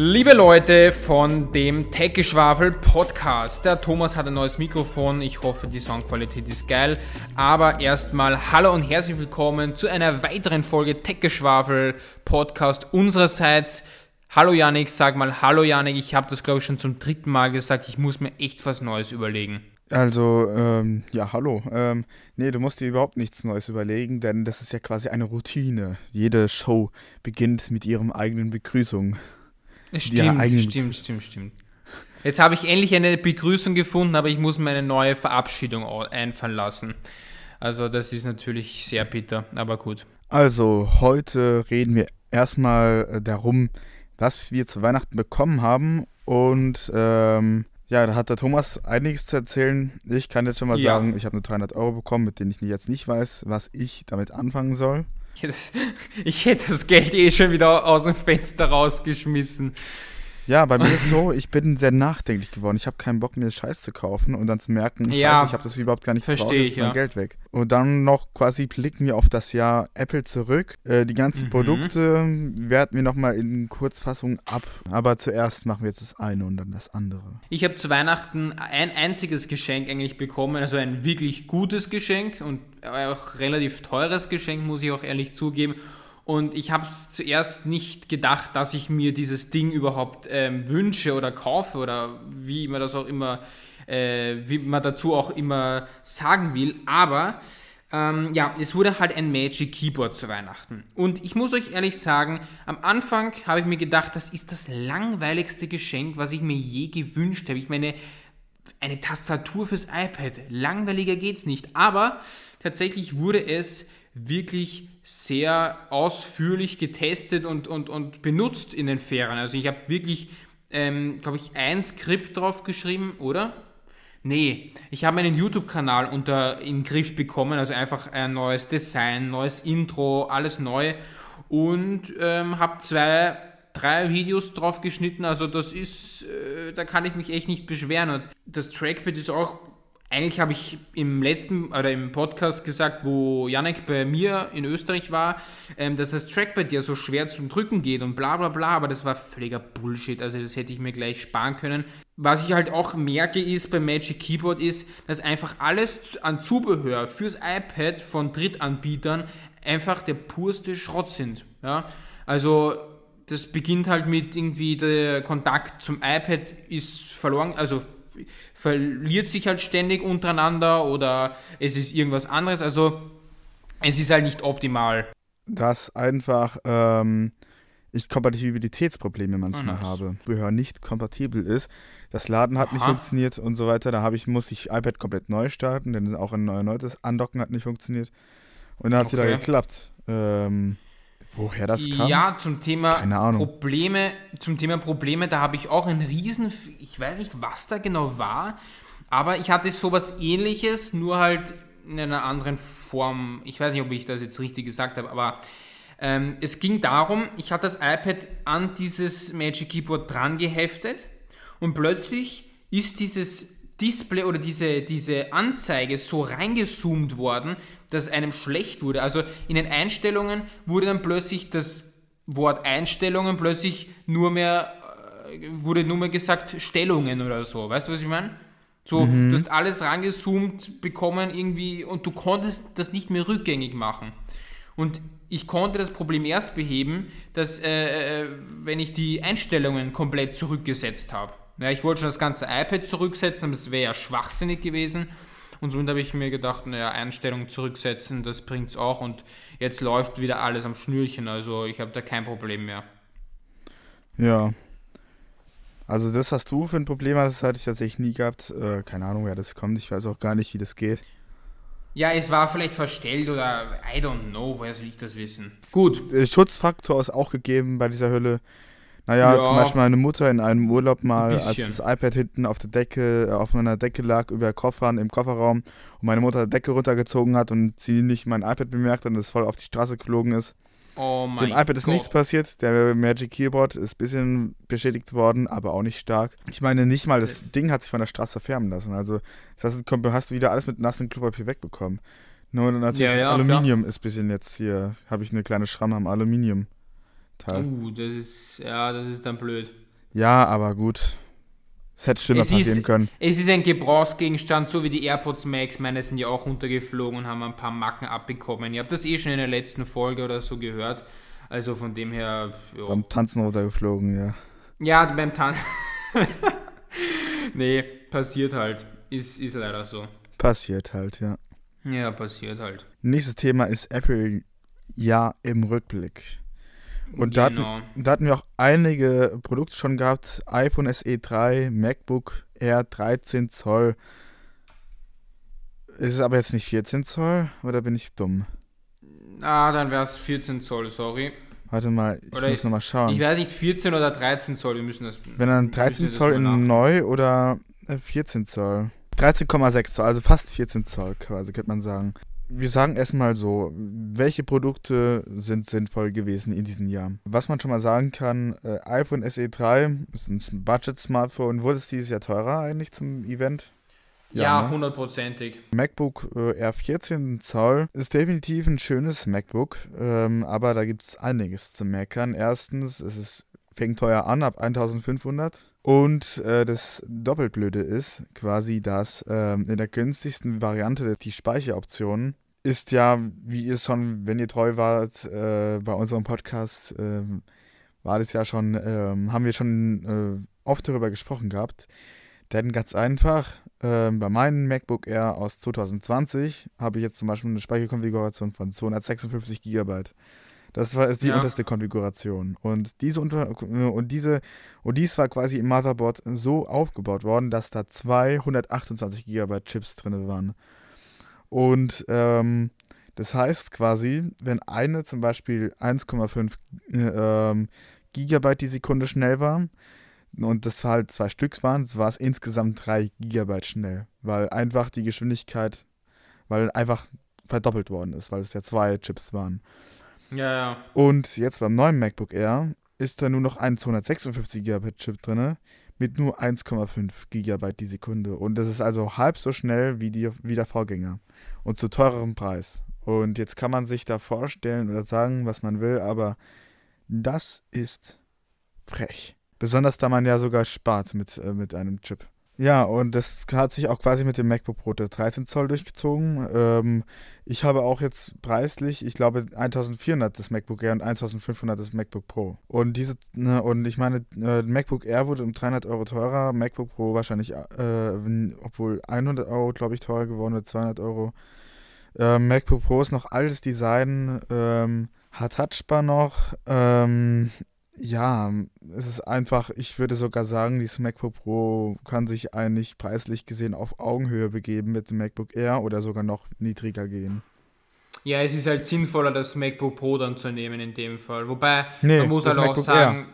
Liebe Leute von dem Tech-Geschwafel Podcast, der Thomas hat ein neues Mikrofon. Ich hoffe, die Soundqualität ist geil. Aber erstmal hallo und herzlich willkommen zu einer weiteren Folge Tech-Geschwafel Podcast unsererseits. Hallo Janik, sag mal hallo Janik. Ich habe das glaube ich schon zum dritten Mal gesagt. Ich muss mir echt was Neues überlegen. Also, ähm, ja, hallo. Ähm, nee, du musst dir überhaupt nichts Neues überlegen, denn das ist ja quasi eine Routine. Jede Show beginnt mit ihrem eigenen Begrüßung. Stimmt, stimmt, stimmt, stimmt. Jetzt habe ich endlich eine Begrüßung gefunden, aber ich muss mir eine neue Verabschiedung einfallen lassen. Also das ist natürlich sehr bitter, aber gut. Also heute reden wir erstmal äh, darum, was wir zu Weihnachten bekommen haben. Und ähm, ja, da hat der Thomas einiges zu erzählen. Ich kann jetzt schon mal ja. sagen, ich habe eine 300 Euro bekommen, mit denen ich jetzt nicht weiß, was ich damit anfangen soll. Ich hätte das Geld eh schon wieder aus dem Fenster rausgeschmissen. Ja, bei mir ist es so, ich bin sehr nachdenklich geworden. Ich habe keinen Bock, mir Scheiß zu kaufen und dann zu merken, ja, ich habe das überhaupt gar nicht gebraucht, jetzt ist mein ja. Geld weg. Und dann noch quasi blicken wir auf das Jahr Apple zurück. Äh, die ganzen mhm. Produkte werten wir nochmal in Kurzfassung ab. Aber zuerst machen wir jetzt das eine und dann das andere. Ich habe zu Weihnachten ein einziges Geschenk eigentlich bekommen, also ein wirklich gutes Geschenk und auch relativ teures Geschenk, muss ich auch ehrlich zugeben. Und ich habe es zuerst nicht gedacht, dass ich mir dieses Ding überhaupt ähm, wünsche oder kaufe oder wie man das auch immer, äh, wie man dazu auch immer sagen will. Aber ähm, ja, es wurde halt ein Magic Keyboard zu Weihnachten. Und ich muss euch ehrlich sagen, am Anfang habe ich mir gedacht, das ist das langweiligste Geschenk, was ich mir je gewünscht habe. Ich meine, eine Tastatur fürs iPad. Langweiliger geht's nicht. Aber tatsächlich wurde es wirklich sehr ausführlich getestet und, und, und benutzt in den Ferien. Also ich habe wirklich, ähm, glaube ich, ein Skript drauf geschrieben, oder? Nee, ich habe meinen YouTube-Kanal unter in den Griff bekommen, also einfach ein neues Design, neues Intro, alles neu und ähm, habe zwei, drei Videos drauf geschnitten. Also das ist, äh, da kann ich mich echt nicht beschweren. Und das Trackpad ist auch eigentlich habe ich im letzten oder im Podcast gesagt, wo Janek bei mir in Österreich war, ähm, dass das Trackpad ja so schwer zum Drücken geht und bla bla bla, aber das war völliger Bullshit. Also das hätte ich mir gleich sparen können. Was ich halt auch merke ist beim Magic Keyboard ist, dass einfach alles an Zubehör fürs iPad von Drittanbietern einfach der purste Schrott sind. Ja? Also das beginnt halt mit irgendwie der Kontakt zum iPad ist verloren, also verliert sich halt ständig untereinander oder es ist irgendwas anderes. Also es ist halt nicht optimal. Dass einfach ähm, ich Kompatibilitätsprobleme manchmal oh, habe. Gehör nicht kompatibel ist. Das Laden hat Aha. nicht funktioniert und so weiter. Da habe ich, muss ich iPad komplett neu starten, denn auch ein neues Andocken hat nicht funktioniert. Und dann hat okay. sie da geklappt. Ähm, Woher das kam? Ja, zum Thema Probleme, zum Thema Probleme, da habe ich auch einen riesen, ich weiß nicht, was da genau war, aber ich hatte sowas ähnliches, nur halt in einer anderen Form. Ich weiß nicht, ob ich das jetzt richtig gesagt habe, aber ähm, es ging darum, ich hatte das iPad an dieses Magic Keyboard dran geheftet und plötzlich ist dieses Display oder diese, diese Anzeige so reingezoomt worden, dass einem schlecht wurde. Also in den Einstellungen wurde dann plötzlich das Wort Einstellungen plötzlich nur mehr, äh, wurde nur mehr gesagt Stellungen oder so. Weißt du, was ich meine? So, mhm. du hast alles rangezoomt bekommen irgendwie und du konntest das nicht mehr rückgängig machen. Und ich konnte das Problem erst beheben, dass, äh, äh wenn ich die Einstellungen komplett zurückgesetzt habe. Ja, ich wollte schon das ganze iPad zurücksetzen, aber das wäre ja schwachsinnig gewesen. Und somit habe ich mir gedacht, naja, Einstellungen zurücksetzen, das bringt es auch. Und jetzt läuft wieder alles am Schnürchen. Also ich habe da kein Problem mehr. Ja. Also das hast du für ein Problem, das hatte ich tatsächlich nie gehabt. Äh, keine Ahnung, wer das kommt. Ich weiß auch gar nicht, wie das geht. Ja, es war vielleicht verstellt oder I don't know, woher soll ich das wissen? Gut. Der Schutzfaktor ist auch gegeben bei dieser Hülle. Naja, ja, zum Beispiel meine Mutter in einem Urlaub mal, als das iPad hinten auf der Decke, auf meiner Decke lag, über Koffern im Kofferraum und meine Mutter die Decke runtergezogen hat und sie nicht mein iPad bemerkt hat und es voll auf die Straße geflogen ist. Oh mein Dem iPad ist Gott. nichts passiert, der Magic Keyboard ist ein bisschen beschädigt worden, aber auch nicht stark. Ich meine, nicht mal das Ding hat sich von der Straße färben lassen. Also, das heißt, hast du wieder alles mit nassem Klopapier wegbekommen. Nur natürlich ja, das ja, Aluminium klar. ist ein bisschen jetzt hier, habe ich eine kleine Schramme am Aluminium. Teil. Uh, das ist, ja, das ist dann blöd. Ja, aber gut. Es hätte schlimmer es passieren ist, können. Es ist ein Gebrauchsgegenstand, so wie die AirPods Max. Meine sind ja auch runtergeflogen und haben ein paar Macken abbekommen. Ihr habt das eh schon in der letzten Folge oder so gehört. Also von dem her. Ja. Beim Tanzen runtergeflogen, ja. Ja, beim Tanzen. nee, passiert halt. Ist, ist leider so. Passiert halt, ja. Ja, passiert halt. Nächstes Thema ist Apple ja im Rückblick. Und da, genau. hatten, da hatten wir auch einige Produkte schon gehabt. iPhone SE 3, MacBook Air 13 Zoll. Ist es aber jetzt nicht 14 Zoll oder bin ich dumm? Ah, dann wäre es 14 Zoll, sorry. Warte mal, ich oder muss nochmal schauen. Ich weiß nicht, 14 oder 13 Zoll, wir müssen das. Wenn dann 13 Zoll in neu oder 14 äh, Zoll? 13,6 Zoll, also fast 14 Zoll quasi, könnte man sagen wir sagen erstmal so, welche Produkte sind sinnvoll gewesen in diesem Jahr? Was man schon mal sagen kann, äh, iPhone SE 3 ist ein Budget-Smartphone. Wurde es dieses Jahr teurer eigentlich zum Event? Ja, ne? hundertprozentig. Ne? MacBook äh, Air 14 Zoll ist definitiv ein schönes MacBook, ähm, aber da gibt es einiges zu meckern. Erstens, es ist, fängt teuer an, ab 1500. Und äh, das Doppelblöde ist quasi, dass ähm, in der günstigsten Variante die Speicheroption ist ja, wie ihr schon, wenn ihr treu wart, äh, bei unserem Podcast, äh, war das ja schon, ähm, haben wir schon äh, oft darüber gesprochen gehabt. Denn ganz einfach, ähm, bei meinem MacBook Air aus 2020 habe ich jetzt zum Beispiel eine Speicherkonfiguration von 256 GB. Das war ist die ja. unterste Konfiguration. Und diese unter und diese und dies war quasi im Motherboard so aufgebaut worden, dass da 228 GB Chips drin waren. Und ähm, das heißt quasi, wenn eine zum Beispiel 1,5 ähm, Gigabyte die Sekunde schnell war und das halt zwei Stück waren, so war es insgesamt 3 Gigabyte schnell, weil einfach die Geschwindigkeit, weil einfach verdoppelt worden ist, weil es ja zwei Chips waren. Ja, ja. Und jetzt beim neuen MacBook Air ist da nur noch ein 256 GB Chip drin mit nur 1,5 GB die Sekunde. Und das ist also halb so schnell wie, die, wie der Vorgänger. Und zu teurerem Preis. Und jetzt kann man sich da vorstellen oder sagen, was man will, aber das ist frech. Besonders da man ja sogar spart mit, äh, mit einem Chip. Ja, und das hat sich auch quasi mit dem MacBook Pro 13 Zoll durchgezogen. Ähm, ich habe auch jetzt preislich, ich glaube, 1400 das MacBook Air und 1500 das MacBook Pro. Und diese, ne, und ich meine, äh, MacBook Air wurde um 300 Euro teurer, MacBook Pro wahrscheinlich, äh, obwohl 100 Euro, glaube ich, teurer geworden oder 200 Euro. Äh, MacBook Pro ist noch altes Design, ähm, hat Touchbar noch, ähm, ja, es ist einfach, ich würde sogar sagen, dieses MacBook Pro kann sich eigentlich preislich gesehen auf Augenhöhe begeben mit dem MacBook Air oder sogar noch niedriger gehen. Ja, es ist halt sinnvoller, das MacBook Pro dann zu nehmen in dem Fall. Wobei, nee, man muss halt MacBook auch sagen, Air.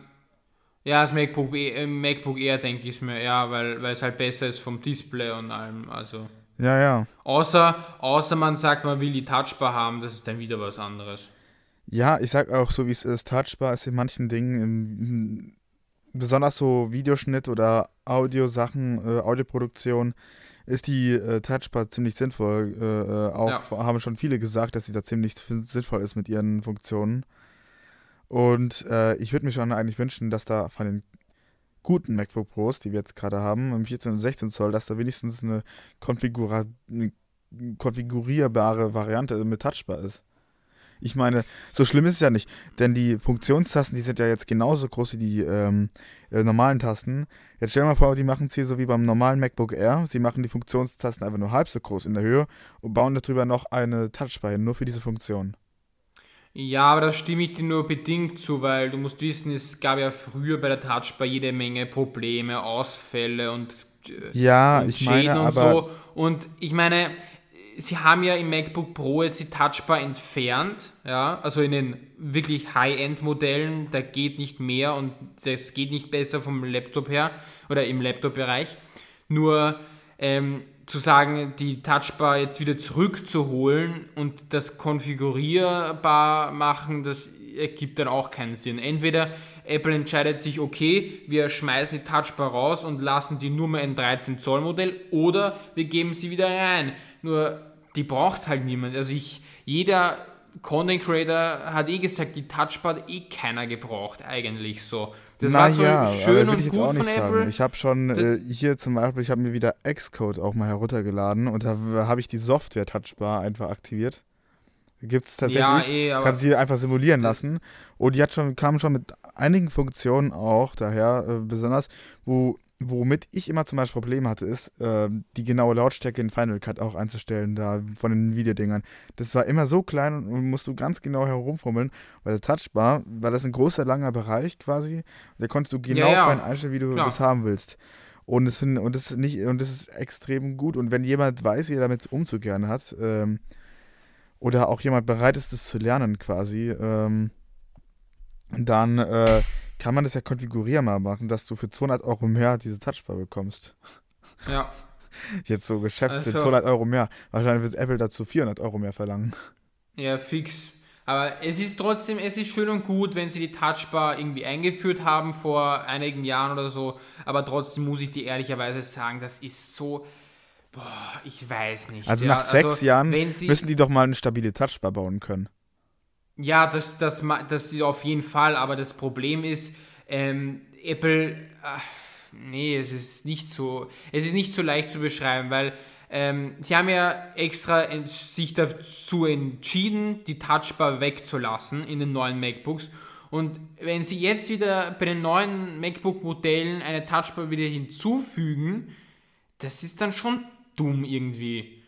ja, das MacBook, äh, MacBook Air denke ich mir, ja, weil, weil es halt besser ist vom Display und allem, also. Ja, ja. Außer, außer man sagt, man will die Touchbar haben, das ist dann wieder was anderes. Ja, ich sag auch so, wie es ist. Touchbar ist in manchen Dingen, im, besonders so Videoschnitt oder Audiosachen, äh, Audioproduktion, ist die äh, Touchbar ziemlich sinnvoll. Äh, äh auch ja. haben schon viele gesagt, dass sie da ziemlich sinnvoll ist mit ihren Funktionen. Und äh, ich würde mir schon eigentlich wünschen, dass da von den guten MacBook Pros, die wir jetzt gerade haben, im 14 und 16 Zoll, dass da wenigstens eine, Konfigura eine konfigurierbare Variante mit Touchbar ist. Ich meine, so schlimm ist es ja nicht, denn die Funktionstasten, die sind ja jetzt genauso groß wie die ähm, äh, normalen Tasten. Jetzt stell dir mal vor, die machen es hier so wie beim normalen MacBook Air. Sie machen die Funktionstasten einfach nur halb so groß in der Höhe und bauen darüber noch eine Touchbar hin, nur für diese Funktion. Ja, aber da stimme ich dir nur bedingt zu, weil du musst wissen, es gab ja früher bei der Touchbar jede Menge Probleme, Ausfälle und äh, ja, und ich Schäden meine, und aber so. Und ich meine, sie haben ja im MacBook Pro jetzt die Touchbar entfernt, ja, also in den wirklich High-End-Modellen, da geht nicht mehr und das geht nicht besser vom Laptop her oder im Laptop-Bereich. Nur ähm, zu sagen, die Touchbar jetzt wieder zurückzuholen und das konfigurierbar machen, das ergibt dann auch keinen Sinn. Entweder Apple entscheidet sich, okay, wir schmeißen die Touchbar raus und lassen die nur mehr in 13 Zoll Modell oder wir geben sie wieder rein. Nur die braucht halt niemand. Also ich, jeder Content Creator hat eh gesagt, die Touchpad eh keiner gebraucht eigentlich so. Das Na war so ja, schön und gut von Apple. Sagen. Ich habe schon äh, hier zum Beispiel, ich habe mir wieder Xcode auch mal heruntergeladen und da habe ich die Software Touchbar einfach aktiviert. Gibt es tatsächlich. Ja, eh, kannst sie einfach simulieren lassen. Und die hat schon, kam schon mit einigen Funktionen auch daher, äh, besonders, wo, womit ich immer zum Beispiel Probleme hatte, ist, äh, die genaue Lautstärke in Final Cut auch einzustellen, da von den Videodingern. Das war immer so klein und musst du ganz genau herumfummeln, weil der Touchbar, war das ein großer, langer Bereich quasi, da konntest du genau ja, ja. einstellen, wie du Klar. das haben willst. Und es, und, das ist nicht, und das ist extrem gut. Und wenn jemand weiß, wie er damit umzugehen hat, ähm, oder auch jemand bereit ist, das zu lernen quasi, ähm, dann äh, kann man das ja konfigurierbar machen, dass du für 200 Euro mehr diese Touchbar bekommst. Ja. Jetzt so Geschäfts also, 200 Euro mehr. Wahrscheinlich wird Apple dazu 400 Euro mehr verlangen. Ja, fix. Aber es ist trotzdem, es ist schön und gut, wenn sie die Touchbar irgendwie eingeführt haben vor einigen Jahren oder so. Aber trotzdem muss ich dir ehrlicherweise sagen, das ist so, Boah, ich weiß nicht. Also ja, nach sechs also, Jahren müssen die doch mal eine stabile Touchbar bauen können. Ja, das, das, das ist auf jeden Fall, aber das Problem ist, ähm, Apple, ach, nee, es ist nicht so, es ist nicht so leicht zu beschreiben, weil ähm, sie haben ja extra sich dazu entschieden, die Touchbar wegzulassen in den neuen MacBooks. Und wenn sie jetzt wieder bei den neuen MacBook-Modellen eine Touchbar wieder hinzufügen, das ist dann schon dumm irgendwie.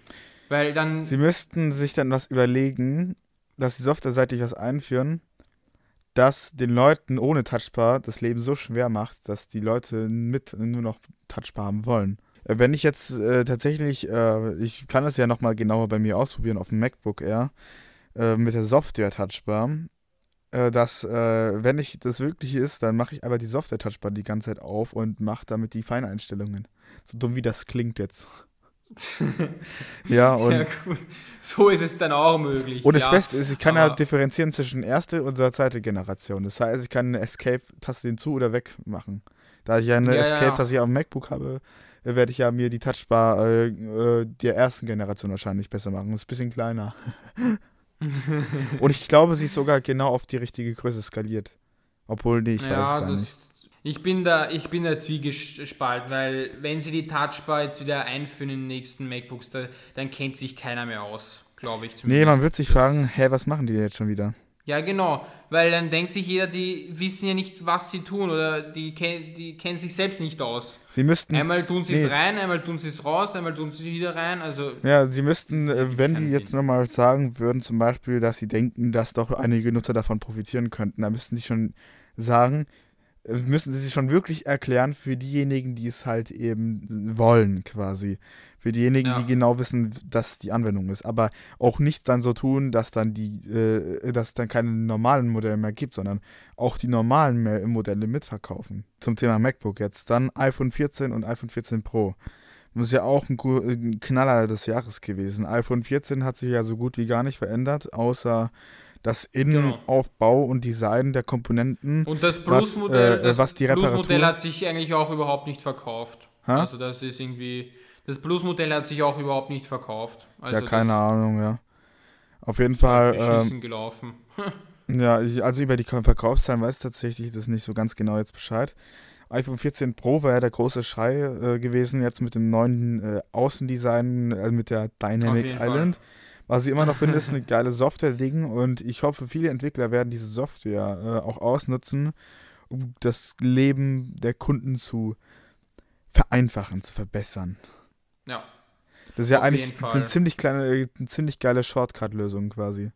Weil dann. Sie müssten sich dann was überlegen, dass sie softwareseitig was einführen, das den Leuten ohne Touchbar das Leben so schwer macht, dass die Leute mit nur noch Touchbar haben wollen. Äh, wenn ich jetzt äh, tatsächlich, äh, ich kann das ja nochmal genauer bei mir ausprobieren auf dem MacBook Air, äh, mit der Software Touchbar, äh, dass, äh, wenn ich das wirklich ist, dann mache ich aber die Software Touchbar die ganze Zeit auf und mache damit die Feineinstellungen. So dumm wie das klingt jetzt. ja, und. Ja, so ist es dann auch möglich. Und das ja, Beste ist, ich kann ja differenzieren zwischen erste und zweite Generation. Das heißt, ich kann eine Escape-Taste hinzu oder weg machen. Da ich ja eine ja, Escape-Taste ja. am MacBook habe, werde ich ja mir die Touchbar äh, äh, der ersten Generation wahrscheinlich besser machen. Das ist ein bisschen kleiner. und ich glaube, sie ist sogar genau auf die richtige Größe skaliert. Obwohl, nee, ich weiß es gar nicht. Ich bin da, ich bin da zwiegespalten, weil wenn sie die Touchbar jetzt wieder einführen in den nächsten MacBooks, da, dann kennt sich keiner mehr aus, glaube ich. Zumindest. Nee, man wird sich das fragen, hä, was machen die jetzt schon wieder? Ja, genau, weil dann denkt sich jeder, die wissen ja nicht, was sie tun oder die, die kennen sich selbst nicht aus. Sie müssten. Einmal tun sie es nee. rein, einmal tun sie es raus, einmal tun sie es wieder rein. Also ja, sie müssten, äh, wenn die jetzt nochmal sagen würden, zum Beispiel, dass sie denken, dass doch einige Nutzer davon profitieren könnten, dann müssten sie schon sagen, müssen sie sich schon wirklich erklären für diejenigen, die es halt eben wollen, quasi. Für diejenigen, ja. die genau wissen, dass die Anwendung ist. Aber auch nicht dann so tun, dass dann die, äh, dass dann keine normalen Modelle mehr gibt, sondern auch die normalen Modelle mitverkaufen. Zum Thema MacBook jetzt. Dann iPhone 14 und iPhone 14 Pro. Das ist ja auch ein, ein Knaller des Jahres gewesen. iPhone 14 hat sich ja so gut wie gar nicht verändert, außer das Innenaufbau genau. und Design der Komponenten. Und das Plus-Modell äh, was, äh, Plus hat sich eigentlich auch überhaupt nicht verkauft. Ha? Also das ist irgendwie, das Plus-Modell hat sich auch überhaupt nicht verkauft. Also ja, keine Ahnung, ja. Auf jeden Fall. Ähm, gelaufen. ja, ich, also über die Verkaufszahlen weiß ich tatsächlich das nicht so ganz genau jetzt Bescheid. iPhone 14 Pro war ja der große Schrei äh, gewesen, jetzt mit dem neuen äh, Außendesign, äh, mit der Dynamic Island. Fall. Was ich immer noch finde, ist eine geile Software-Ding und ich hoffe, viele Entwickler werden diese Software äh, auch ausnutzen, um das Leben der Kunden zu vereinfachen, zu verbessern. Ja. Das ist ja eigentlich eine ziemlich kleine, eine ziemlich geile Shortcut-Lösung quasi.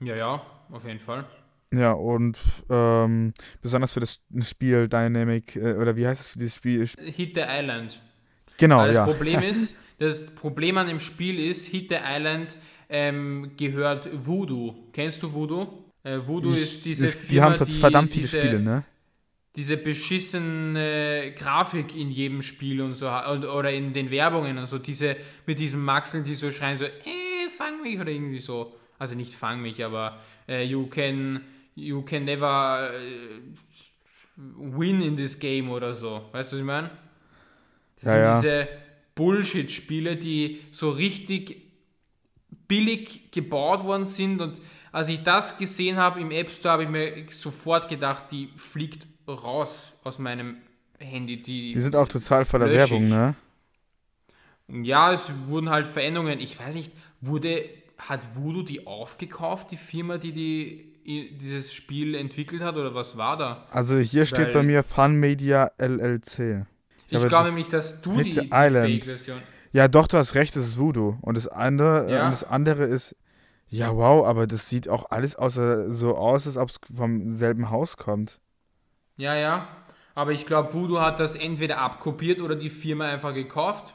Ja, ja, auf jeden Fall. Ja, und ähm, besonders für das Spiel Dynamic, äh, oder wie heißt es für dieses Spiel? Hit the Island. Genau, Weil das ja. Das Problem ist, Das Problem an dem Spiel ist, Hit the Island ähm, gehört Voodoo. Kennst du Voodoo? Äh, Voodoo ich, ist diese ist, Die haben die, verdammt viele diese, Spiele, ne? Diese beschissene Grafik in jedem Spiel und so, oder in den Werbungen und so, diese, mit diesen Maxeln, die so schreien, so, eh, fang mich, oder irgendwie so. Also nicht fang mich, aber äh, you can, you can never äh, win in this game oder so. Weißt du, was ich meine? Das ja, sind ja. diese Bullshit-Spiele, die so richtig billig gebaut worden sind. Und als ich das gesehen habe im App Store, habe ich mir sofort gedacht, die fliegt raus aus meinem Handy. Die, die sind auch total voller Werbung, ne? Ja, es wurden halt Veränderungen. Ich weiß nicht, wurde, hat Voodoo die aufgekauft, die Firma, die, die dieses Spiel entwickelt hat, oder was war da? Also hier Weil steht bei mir Fun Media LLC. Ich, ich glaube nämlich, dass du die, die Fake-Version. Ja, doch, du hast recht, das ist Voodoo. Und das andere, ja. und das andere ist. Ja, wow, aber das sieht auch alles außer, so aus, als ob es vom selben Haus kommt. Ja, ja. Aber ich glaube, Voodoo hat das entweder abkopiert oder die Firma einfach gekauft,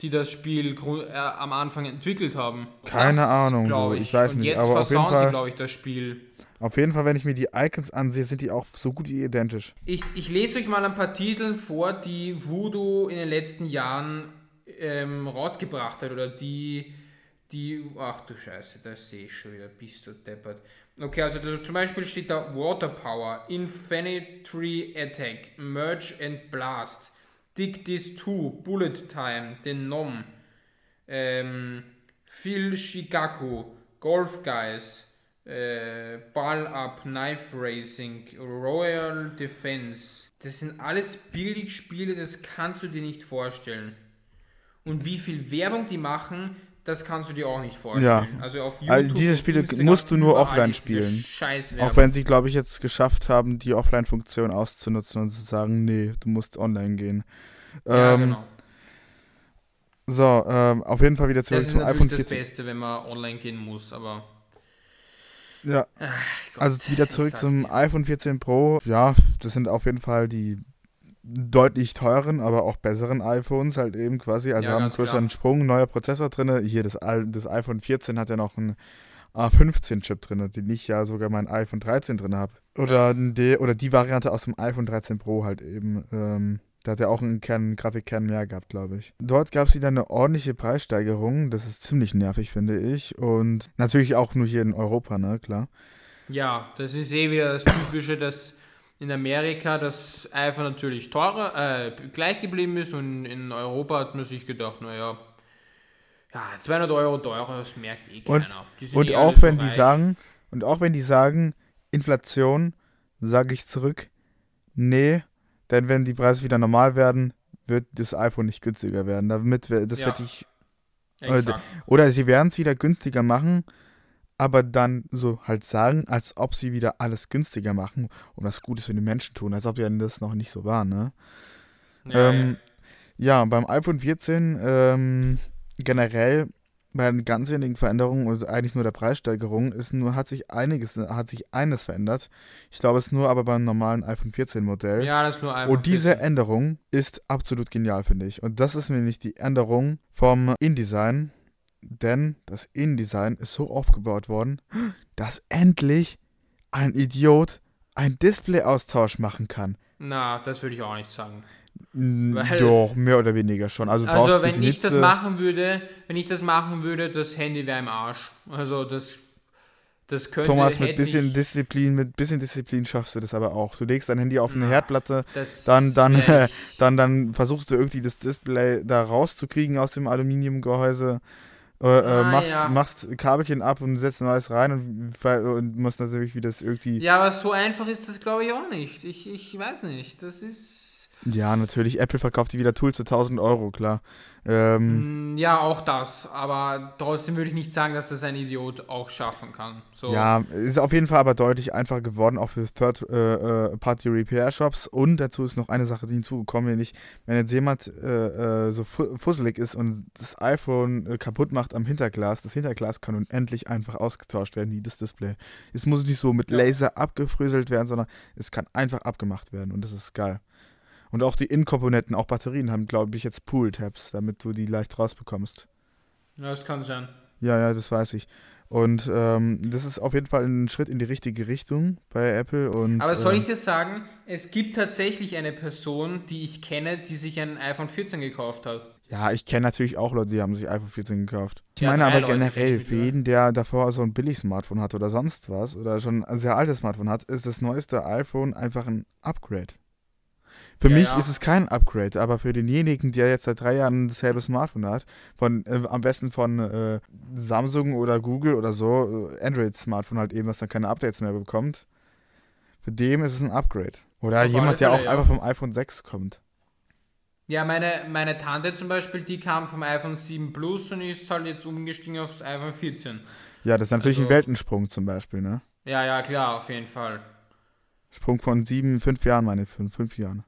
die das Spiel äh, am Anfang entwickelt haben. Keine das, Ahnung, ich. ich weiß Und nicht. Jetzt aber versauen auf jeden Fall, sie, glaube ich, das Spiel. Auf jeden Fall, wenn ich mir die Icons ansehe, sind die auch so gut wie identisch. Ich, ich lese euch mal ein paar Titel vor, die Voodoo in den letzten Jahren ähm, rausgebracht hat oder die, die, ach du Scheiße, da sehe ich schon wieder, bist du deppert. Okay, also das, zum Beispiel steht da Water Power, Infinity Attack, Merge and Blast, Dig This 2, Bullet Time, den Nom, ähm, Phil Shigaku, Golf Guys, äh, Ball Up, Knife Racing, Royal Defense. Das sind alles Billigspiele, das kannst du dir nicht vorstellen. Und wie viel Werbung die machen, das kannst du dir auch nicht vorstellen. Ja. Also auf YouTube. Also diese Spiele musst du nur offline spielen. Auch wenn sie, glaube ich, jetzt geschafft haben, die Offline-Funktion auszunutzen und zu sagen, nee, du musst online gehen. Ja, ähm, genau. So, ähm, auf jeden Fall wieder zurück zum iPhone 14. Das ist das Beste, wenn man online gehen muss, aber. Ja. Ach, also wieder zurück zum iPhone 14 Pro. Ja, das sind auf jeden Fall die deutlich teuren, aber auch besseren iPhones halt eben quasi. Also ja, haben einen größeren klar. Sprung, neuer Prozessor drin. Hier das, das iPhone 14 hat ja noch einen A15-Chip drin, den ich ja sogar mein iPhone 13 drin habe. Oder, die, oder die Variante aus dem iPhone 13 Pro halt eben. Ähm, da hat er auch einen Kern, Grafikkern mehr gehabt, glaube ich. Dort gab es wieder eine ordentliche Preissteigerung. Das ist ziemlich nervig, finde ich. Und natürlich auch nur hier in Europa, ne, klar. Ja, das ist eh wieder das Typische, dass in Amerika das einfach natürlich teurer, äh, gleich geblieben ist und in Europa hat man sich gedacht, naja, ja, 200 Euro teurer, das merkt eh keiner. Und, und eh auch wenn so die sagen, und auch wenn die sagen, Inflation, sage ich zurück, nee, denn wenn die Preise wieder normal werden, wird das iPhone nicht günstiger werden. Damit, das ja. hätte ich. Exakt. Oder sie werden es wieder günstiger machen, aber dann so halt sagen, als ob sie wieder alles günstiger machen und was Gutes für die Menschen tun, als ob ja das noch nicht so war, ne? Ja, ähm, ja. ja beim iPhone 14 ähm, generell bei den ganz wenigen Veränderungen, also eigentlich nur der Preissteigerung, ist nur, hat sich einiges, hat sich eines verändert. Ich glaube, es ist nur aber beim normalen iPhone 14 Modell. Ja, das ist nur iPhone Und diese 14. Änderung ist absolut genial, finde ich. Und das ist nämlich die Änderung vom InDesign denn das InDesign ist so aufgebaut worden, dass endlich ein Idiot einen Display-Austausch machen kann. Na, das würde ich auch nicht sagen. Weil, Doch, mehr oder weniger schon. Also, also wenn ich Hitze. das machen würde, wenn ich das machen würde, das Handy wäre im Arsch. Also das, das könnte. Thomas, mit bisschen Disziplin, mit bisschen Disziplin schaffst du das aber auch. Du legst dein Handy auf eine Na, Herdplatte, dann, dann, äh, dann, dann versuchst du irgendwie das Display da rauszukriegen aus dem Aluminiumgehäuse. Äh, äh, ah, machst, ja. machst Kabelchen ab und setzt neues rein und, und musst natürlich wie das irgendwie. Ja, aber so einfach ist das, glaube ich, auch nicht. Ich, ich weiß nicht. Das ist. Ja, natürlich. Apple verkauft die wieder Tools für 1000 Euro, klar. Ähm, mm, ja, auch das. Aber trotzdem würde ich nicht sagen, dass das ein Idiot auch schaffen kann. So. Ja, ist auf jeden Fall aber deutlich einfacher geworden, auch für Third-Party-Repair-Shops. Äh, äh und dazu ist noch eine Sache hinzugekommen, nämlich, wenn jetzt jemand äh, äh so fusselig ist und das iPhone äh, kaputt macht am Hinterglas, das Hinterglas kann unendlich einfach ausgetauscht werden, wie das Display. Es muss nicht so mit Laser abgefröselt werden, sondern es kann einfach abgemacht werden und das ist geil. Und auch die Innenkomponenten, auch Batterien haben, glaube ich, jetzt Pool-Tabs, damit du die leicht rausbekommst. Ja, das kann sein. Ja, ja, das weiß ich. Und ähm, das ist auf jeden Fall ein Schritt in die richtige Richtung bei Apple. Und, Aber soll ich äh, dir sagen, es gibt tatsächlich eine Person, die ich kenne, die sich ein iPhone 14 gekauft hat. Ja, ich kenne natürlich auch Leute, die haben sich iPhone 14 gekauft. Ich ja, meine aber generell, für jeden, der davor so ein Billig-Smartphone hat oder sonst was oder schon ein sehr altes Smartphone hat, ist das neueste iPhone einfach ein Upgrade. Für ja, mich ja. ist es kein Upgrade, aber für denjenigen, der jetzt seit drei Jahren dasselbe Smartphone hat, von äh, am besten von äh, Samsung oder Google oder so, äh, Android-Smartphone halt eben, was dann keine Updates mehr bekommt, Für den ist es ein Upgrade. Oder Auf jemand, der auch ja. einfach vom iPhone 6 kommt. Ja, meine, meine Tante zum Beispiel, die kam vom iPhone 7 Plus und ist halt jetzt umgestiegen aufs iPhone 14. Ja, das ist natürlich also, ein Weltensprung zum Beispiel, ne? Ja, ja, klar, auf jeden Fall. Sprung von sieben, fünf Jahren, meine ich, fünf, fünf Jahren.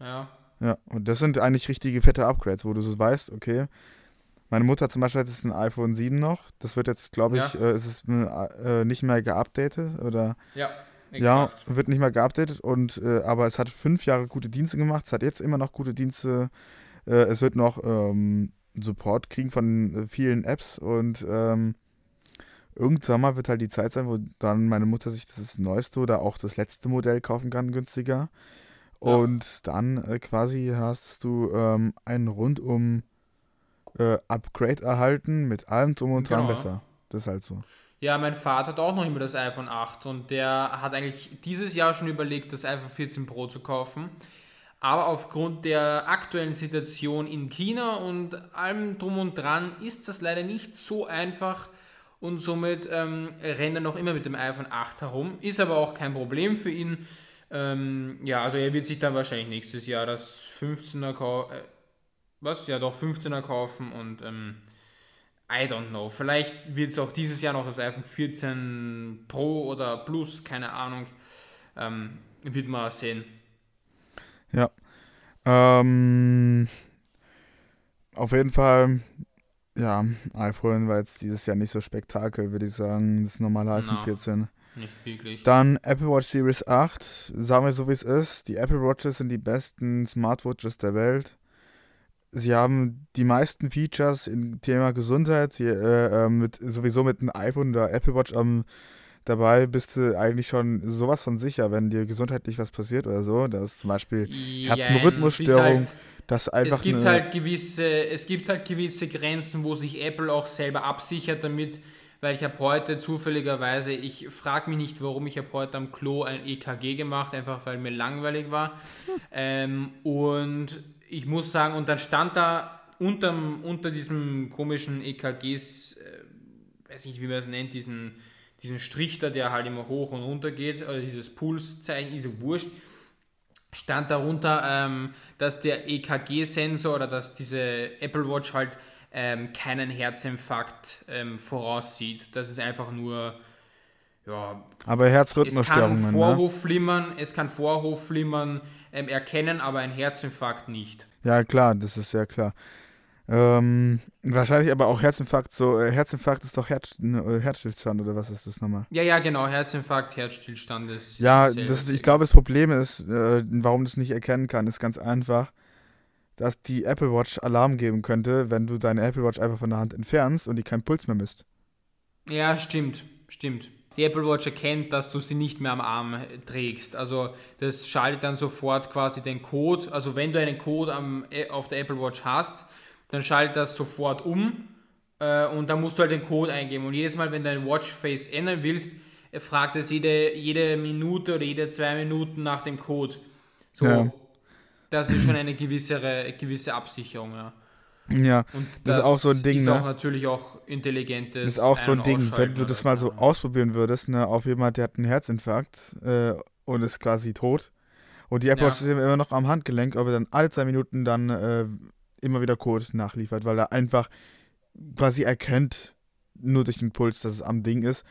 Ja. Ja, und das sind eigentlich richtige fette Upgrades, wo du so weißt, okay, meine Mutter zum Beispiel hat jetzt ein iPhone 7 noch. Das wird jetzt, glaube ich, ja. äh, ist es äh, nicht mehr geupdatet oder. Ja. Exakt. Ja, wird nicht mehr geupdatet und äh, aber es hat fünf Jahre gute Dienste gemacht. Es hat jetzt immer noch gute Dienste. Äh, es wird noch ähm, Support kriegen von vielen Apps und ähm, irgendwann mal wird halt die Zeit sein, wo dann meine Mutter sich das neueste oder auch das letzte Modell kaufen kann, günstiger. Ja. Und dann äh, quasi hast du ähm, einen rundum äh, Upgrade erhalten mit allem drum und dran genau. besser. Das ist halt so. Ja, mein Vater hat auch noch immer das iPhone 8 und der hat eigentlich dieses Jahr schon überlegt, das iPhone 14 Pro zu kaufen. Aber aufgrund der aktuellen Situation in China und allem drum und dran ist das leider nicht so einfach und somit ähm, rennt er noch immer mit dem iPhone 8 herum. Ist aber auch kein Problem für ihn. Ähm, ja, also er wird sich dann wahrscheinlich nächstes Jahr das 15er kaufen. Äh, was? Ja, doch 15er kaufen und ähm, I don't know. Vielleicht wird es auch dieses Jahr noch das iPhone 14 Pro oder Plus, keine Ahnung. Ähm, wird man sehen. Ja. Ähm, auf jeden Fall, ja, iPhone war jetzt dieses Jahr nicht so spektakel, würde ich sagen. Das normale iPhone no, 14. Nicht wirklich. Dann Apple Watch Series 8. Sagen wir so, wie es ist. Die Apple Watches sind die besten Smartwatches der Welt sie haben die meisten Features im Thema Gesundheit. Sie, äh, ähm, mit, sowieso mit einem iPhone oder Apple Watch ähm, dabei bist du eigentlich schon sowas von sicher, wenn dir gesundheitlich was passiert oder so. Das ist zum Beispiel Herzrhythmusstörung. Halt, das einfach es gibt halt gewisse, es gibt halt gewisse Grenzen, wo sich Apple auch selber absichert damit, weil ich habe heute zufälligerweise, ich frage mich nicht warum, ich habe heute am Klo ein EKG gemacht, einfach weil mir langweilig war. Hm. Ähm, und ich muss sagen, und dann stand da unterm, unter diesem komischen EKGs, äh, weiß nicht, wie man das nennt, diesen, diesen Strich da, der halt immer hoch und runter geht, oder dieses Pulszeichen, ist so wurscht, stand darunter, ähm, dass der EKG-Sensor oder dass diese Apple Watch halt ähm, keinen Herzinfarkt ähm, voraussieht. Das ist einfach nur ja, aber Herzrhythmusstörungen. Es kann Vorhofflimmern, ne? es kann Vorhofflimmern ähm, erkennen, aber ein Herzinfarkt nicht. Ja, klar, das ist sehr klar. Ähm, wahrscheinlich aber auch Herzinfarkt, so, äh, Herzinfarkt ist doch Herz, ne, Herzstillstand oder was ist das nochmal? Ja, ja, genau, Herzinfarkt, Herzstillstand ist. Ja, das, ich glaube, das Problem ist, äh, warum das nicht erkennen kann, ist ganz einfach, dass die Apple Watch Alarm geben könnte, wenn du deine Apple Watch einfach von der Hand entfernst und die keinen Puls mehr misst. Ja, stimmt, stimmt die Apple Watch erkennt, dass du sie nicht mehr am Arm trägst. Also das schaltet dann sofort quasi den Code. Also wenn du einen Code am, äh, auf der Apple Watch hast, dann schaltet das sofort um äh, und dann musst du halt den Code eingeben. Und jedes Mal, wenn du dein Watchface ändern willst, äh, fragt es jede, jede Minute oder jede zwei Minuten nach dem Code. So, ja. Das ist schon eine gewisse, gewisse Absicherung, ja. Ja, und das, das, ist auch so ein Ding, ist ne? auch natürlich auch intelligentes. Das ist auch so ein Ding, wenn du das mal so ausprobieren würdest, ne, auf jemand, der hat einen Herzinfarkt äh, und ist quasi tot. Und die Apple Watch ja. ist immer noch am Handgelenk, ob er dann alle zwei Minuten dann äh, immer wieder Code nachliefert, weil er einfach quasi erkennt, nur durch den Puls, dass es am Ding ist.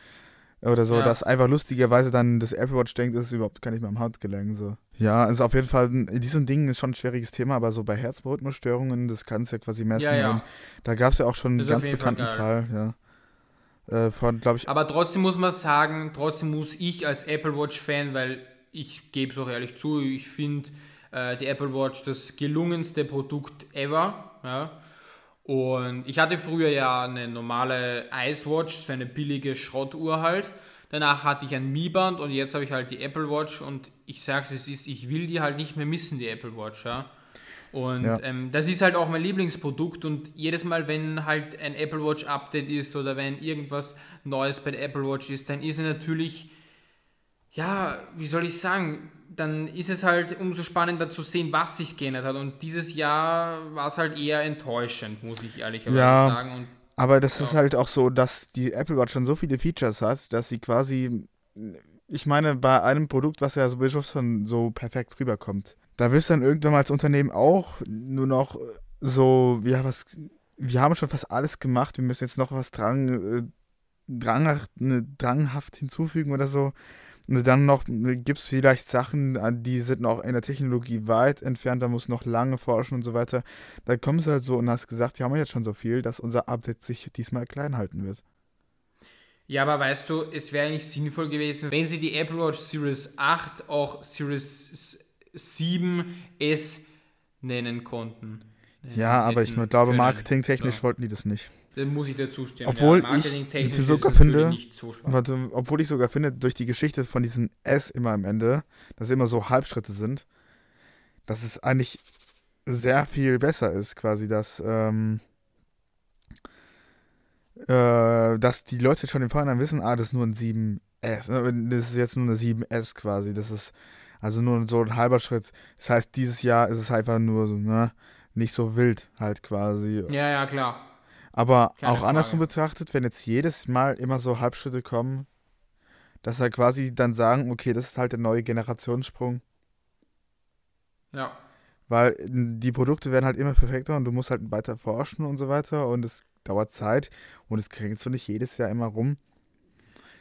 Oder so, ja. dass einfach lustigerweise dann das Apple Watch denkt, das ist überhaupt gar nicht mehr am Handgelenk. So. Ja, ist auf jeden Fall, diesen Dingen ist schon ein schwieriges Thema, aber so bei Herzrhythmusstörungen, das kannst du ja quasi messen. Ja, ja. Und da gab es ja auch schon einen ganz bekannten Fall, Fall ja. Äh, von, glaube ich. Aber trotzdem muss man sagen, trotzdem muss ich als Apple Watch-Fan, weil ich gebe es auch ehrlich zu, ich finde äh, die Apple Watch das gelungenste Produkt ever. Ja. Und ich hatte früher ja eine normale Icewatch, so eine billige Schrottuhr halt. Danach hatte ich ein Mi-Band und jetzt habe ich halt die Apple Watch und ich sage es, ist, ich will die halt nicht mehr missen, die Apple Watch, ja. Und ja. ähm, das ist halt auch mein Lieblingsprodukt und jedes Mal, wenn halt ein Apple Watch Update ist oder wenn irgendwas Neues bei der Apple Watch ist, dann ist er natürlich, ja, wie soll ich sagen, dann ist es halt umso spannender zu sehen, was sich geändert hat. Und dieses Jahr war es halt eher enttäuschend, muss ich ehrlicherweise ja, sagen. Und, aber das ja. ist halt auch so, dass die Apple Watch schon so viele Features hat, dass sie quasi ich meine, bei einem Produkt, was ja sowieso schon so perfekt rüberkommt, da wirst du dann irgendwann mal als Unternehmen auch nur noch so, ja, was, wir haben schon fast alles gemacht, wir müssen jetzt noch was dran, äh, dranghaft, ne, dranghaft hinzufügen oder so. Und dann noch gibt es vielleicht Sachen, die sind noch in der Technologie weit entfernt, da muss noch lange forschen und so weiter. Da kommst du halt so und hast gesagt, wir haben jetzt schon so viel, dass unser Update sich diesmal klein halten wird. Ja, aber weißt du, es wäre eigentlich sinnvoll gewesen, wenn sie die Apple Watch Series 8 auch Series 7S nennen konnten. Ja, aber ich glaube, marketingtechnisch ja. wollten die das nicht. Dann muss ich dazu stimmen. Obwohl ja, ich sogar finde, so warte, obwohl ich sogar finde, durch die Geschichte von diesen S immer am Ende, dass immer so Halbschritte sind, dass es eigentlich sehr viel besser ist, quasi, dass, ähm, äh, dass die Leute schon im Vorhinein wissen, ah, das ist nur ein 7S. Ne? Das ist jetzt nur eine 7S quasi. Das ist also nur so ein halber Schritt. Das heißt, dieses Jahr ist es einfach nur so, ne, nicht so wild halt quasi. Ja, ja, klar. Aber Keine auch Frage. andersrum betrachtet, wenn jetzt jedes Mal immer so Halbschritte kommen, dass er quasi dann sagen, okay, das ist halt der neue Generationssprung. Ja. Weil die Produkte werden halt immer perfekter und du musst halt weiter forschen und so weiter und es dauert Zeit und es kriegst du nicht jedes Jahr immer rum.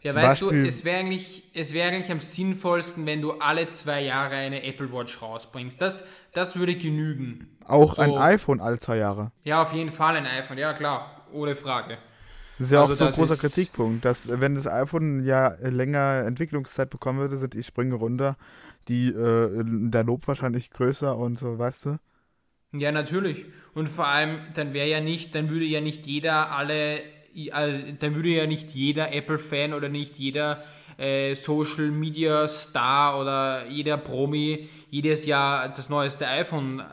Ja, Zum weißt Beispiel, du, es wäre eigentlich, wär eigentlich am sinnvollsten, wenn du alle zwei Jahre eine Apple Watch rausbringst. Das, das würde genügen. Auch so. ein iPhone alle zwei Jahre. Ja, auf jeden Fall ein iPhone, ja klar, ohne Frage. Das ist ja also auch so ein großer Kritikpunkt, dass wenn das iPhone ja länger Entwicklungszeit bekommen würde, sind die Sprünge runter, die, äh, der Lob wahrscheinlich größer und so, weißt du? Ja, natürlich. Und vor allem, dann wäre ja nicht, dann würde ja nicht jeder alle also, dann würde ja nicht jeder Apple-Fan oder nicht jeder äh, Social Media Star oder jeder Promi jedes Jahr das neueste iPhone äh,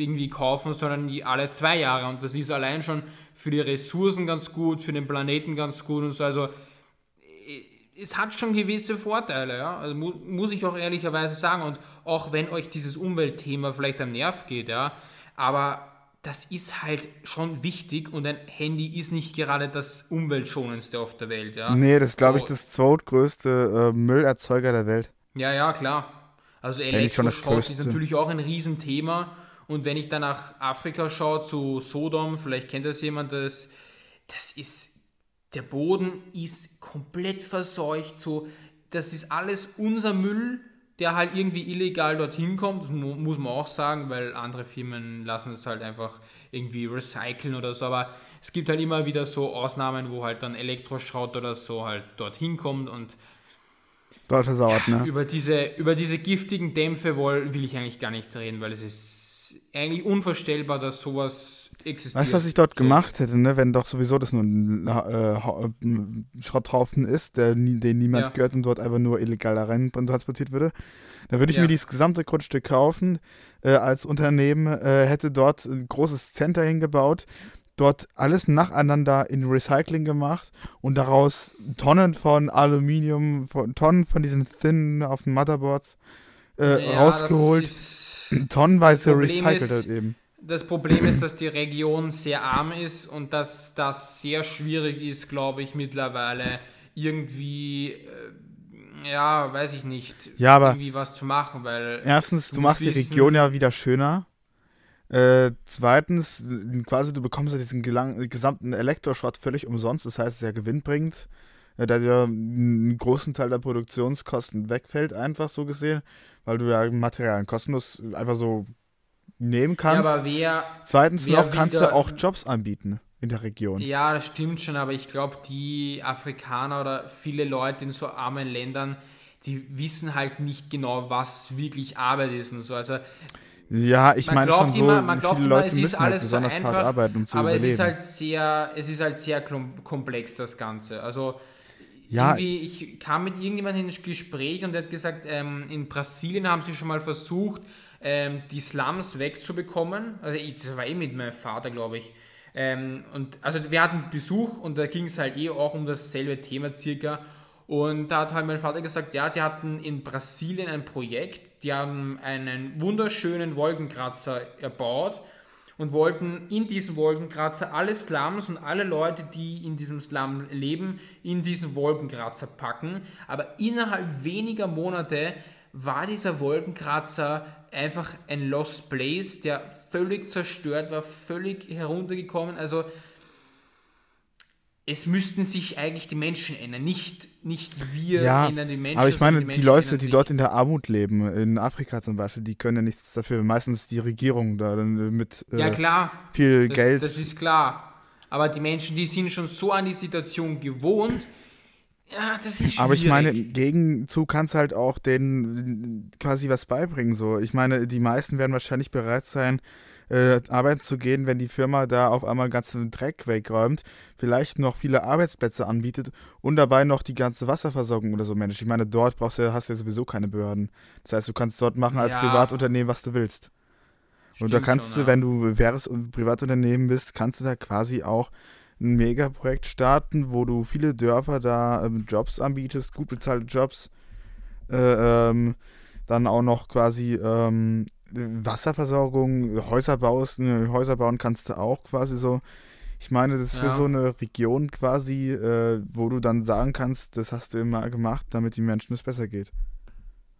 irgendwie kaufen, sondern alle zwei Jahre. Und das ist allein schon für die Ressourcen ganz gut, für den Planeten ganz gut und so. Also äh, es hat schon gewisse Vorteile, ja. Also mu muss ich auch ehrlicherweise sagen. Und auch wenn euch dieses Umweltthema vielleicht am Nerv geht, ja, aber das ist halt schon wichtig und ein Handy ist nicht gerade das umweltschonendste auf der Welt. Ja? Nee, das ist, glaube ich, das zweitgrößte äh, Müllerzeuger der Welt. Ja, ja, klar. Also Elektroschrott ist natürlich auch ein Riesenthema. Und wenn ich dann nach Afrika schaue, zu Sodom, vielleicht kennt das jemand, das, das ist, der Boden ist komplett verseucht. So, das ist alles unser Müll der halt irgendwie illegal dorthin kommt, muss man auch sagen, weil andere Firmen lassen es halt einfach irgendwie recyceln oder so, aber es gibt halt immer wieder so Ausnahmen, wo halt dann Elektroschrott oder so halt dorthin kommt und dort versauert, ne? Über diese, über diese giftigen Dämpfe will ich eigentlich gar nicht reden, weil es ist eigentlich unvorstellbar, dass sowas existiert. Weißt du, was ich dort so. gemacht hätte, ne? wenn doch sowieso das nur ein äh, Schrotthaufen ist, der, den niemand ja. gehört und dort einfach nur illegal da rein transportiert würde? Da würde ich ja. mir dieses gesamte Grundstück kaufen, äh, als Unternehmen, äh, hätte dort ein großes Center hingebaut, dort alles nacheinander in Recycling gemacht und daraus Tonnen von Aluminium, von, Tonnen von diesen Thin auf den Motherboards äh, ja, rausgeholt. Tonnenweise recycelt halt eben das Problem ist, dass die Region sehr arm ist und dass das sehr schwierig ist, glaube ich, mittlerweile irgendwie, äh, ja, weiß ich nicht, ja, aber irgendwie was zu machen, weil. Erstens, du, machst die Region ja wieder schöner. Äh, zweitens, quasi du bekommst ja diesen gesamten Elektroschrott völlig umsonst, das heißt, es ist ja gewinnbringend, äh, da dir einen großen Teil der Produktionskosten wegfällt, einfach so gesehen, weil du ja Materialien kostenlos einfach so nehmen kannst. Ja, aber wer, Zweitens wer noch kannst du auch Jobs anbieten in der Region. Ja, das stimmt schon, aber ich glaube, die Afrikaner oder viele Leute in so armen Ländern, die wissen halt nicht genau, was wirklich Arbeit ist und so. Also ja, ich meine schon so, immer, man viele Leute immer, müssen halt besonders so einfach, hart arbeiten, um zu aber überleben. Aber es ist halt sehr, es ist halt sehr komplex das Ganze. Also ja. ich kam mit irgendjemandem ins Gespräch und der hat gesagt, ähm, in Brasilien haben sie schon mal versucht, ähm, die Slums wegzubekommen. Also ich war eh mit meinem Vater, glaube ich. Ähm, und also wir hatten Besuch und da ging es halt eh auch um dasselbe Thema circa. Und da hat halt mein Vater gesagt, ja, die hatten in Brasilien ein Projekt, die haben einen wunderschönen Wolkenkratzer erbaut und wollten in diesen Wolkenkratzer alle Slums und alle Leute, die in diesem Slum leben, in diesen Wolkenkratzer packen. Aber innerhalb weniger Monate war dieser Wolkenkratzer einfach ein Lost Place, der völlig zerstört war, völlig heruntergekommen. Also es müssten sich eigentlich die Menschen ändern, nicht, nicht wir ja, ändern die Menschen. Aber ich meine, die, die Leute, die dort in der Armut leben, in Afrika zum Beispiel, die können ja nichts dafür. Meistens die Regierung da mit äh, ja, klar. viel das, Geld. Das ist klar. Aber die Menschen, die sind schon so an die Situation gewohnt. Ja, das ist schwierig. Aber ich meine, im Gegenzug kannst du halt auch denen quasi was beibringen. So. Ich meine, die meisten werden wahrscheinlich bereit sein, äh, arbeiten zu gehen, wenn die Firma da auf einmal ganzen Dreck wegräumt, vielleicht noch viele Arbeitsplätze anbietet und dabei noch die ganze Wasserversorgung oder so managt. Ich meine, dort brauchst du, hast du ja sowieso keine Behörden. Das heißt, du kannst dort machen als ja. Privatunternehmen, was du willst. Stimmt und da kannst schon, du, ja. wenn du wäres Privatunternehmen bist, kannst du da quasi auch ein Megaprojekt starten, wo du viele Dörfer da ähm, Jobs anbietest, gut bezahlte Jobs. Äh, ähm, dann auch noch quasi ähm, Wasserversorgung, Häuser baust, ne, Häuser bauen kannst du auch quasi so. Ich meine, das ist ja. für so eine Region quasi, äh, wo du dann sagen kannst, das hast du immer gemacht, damit die Menschen es besser geht.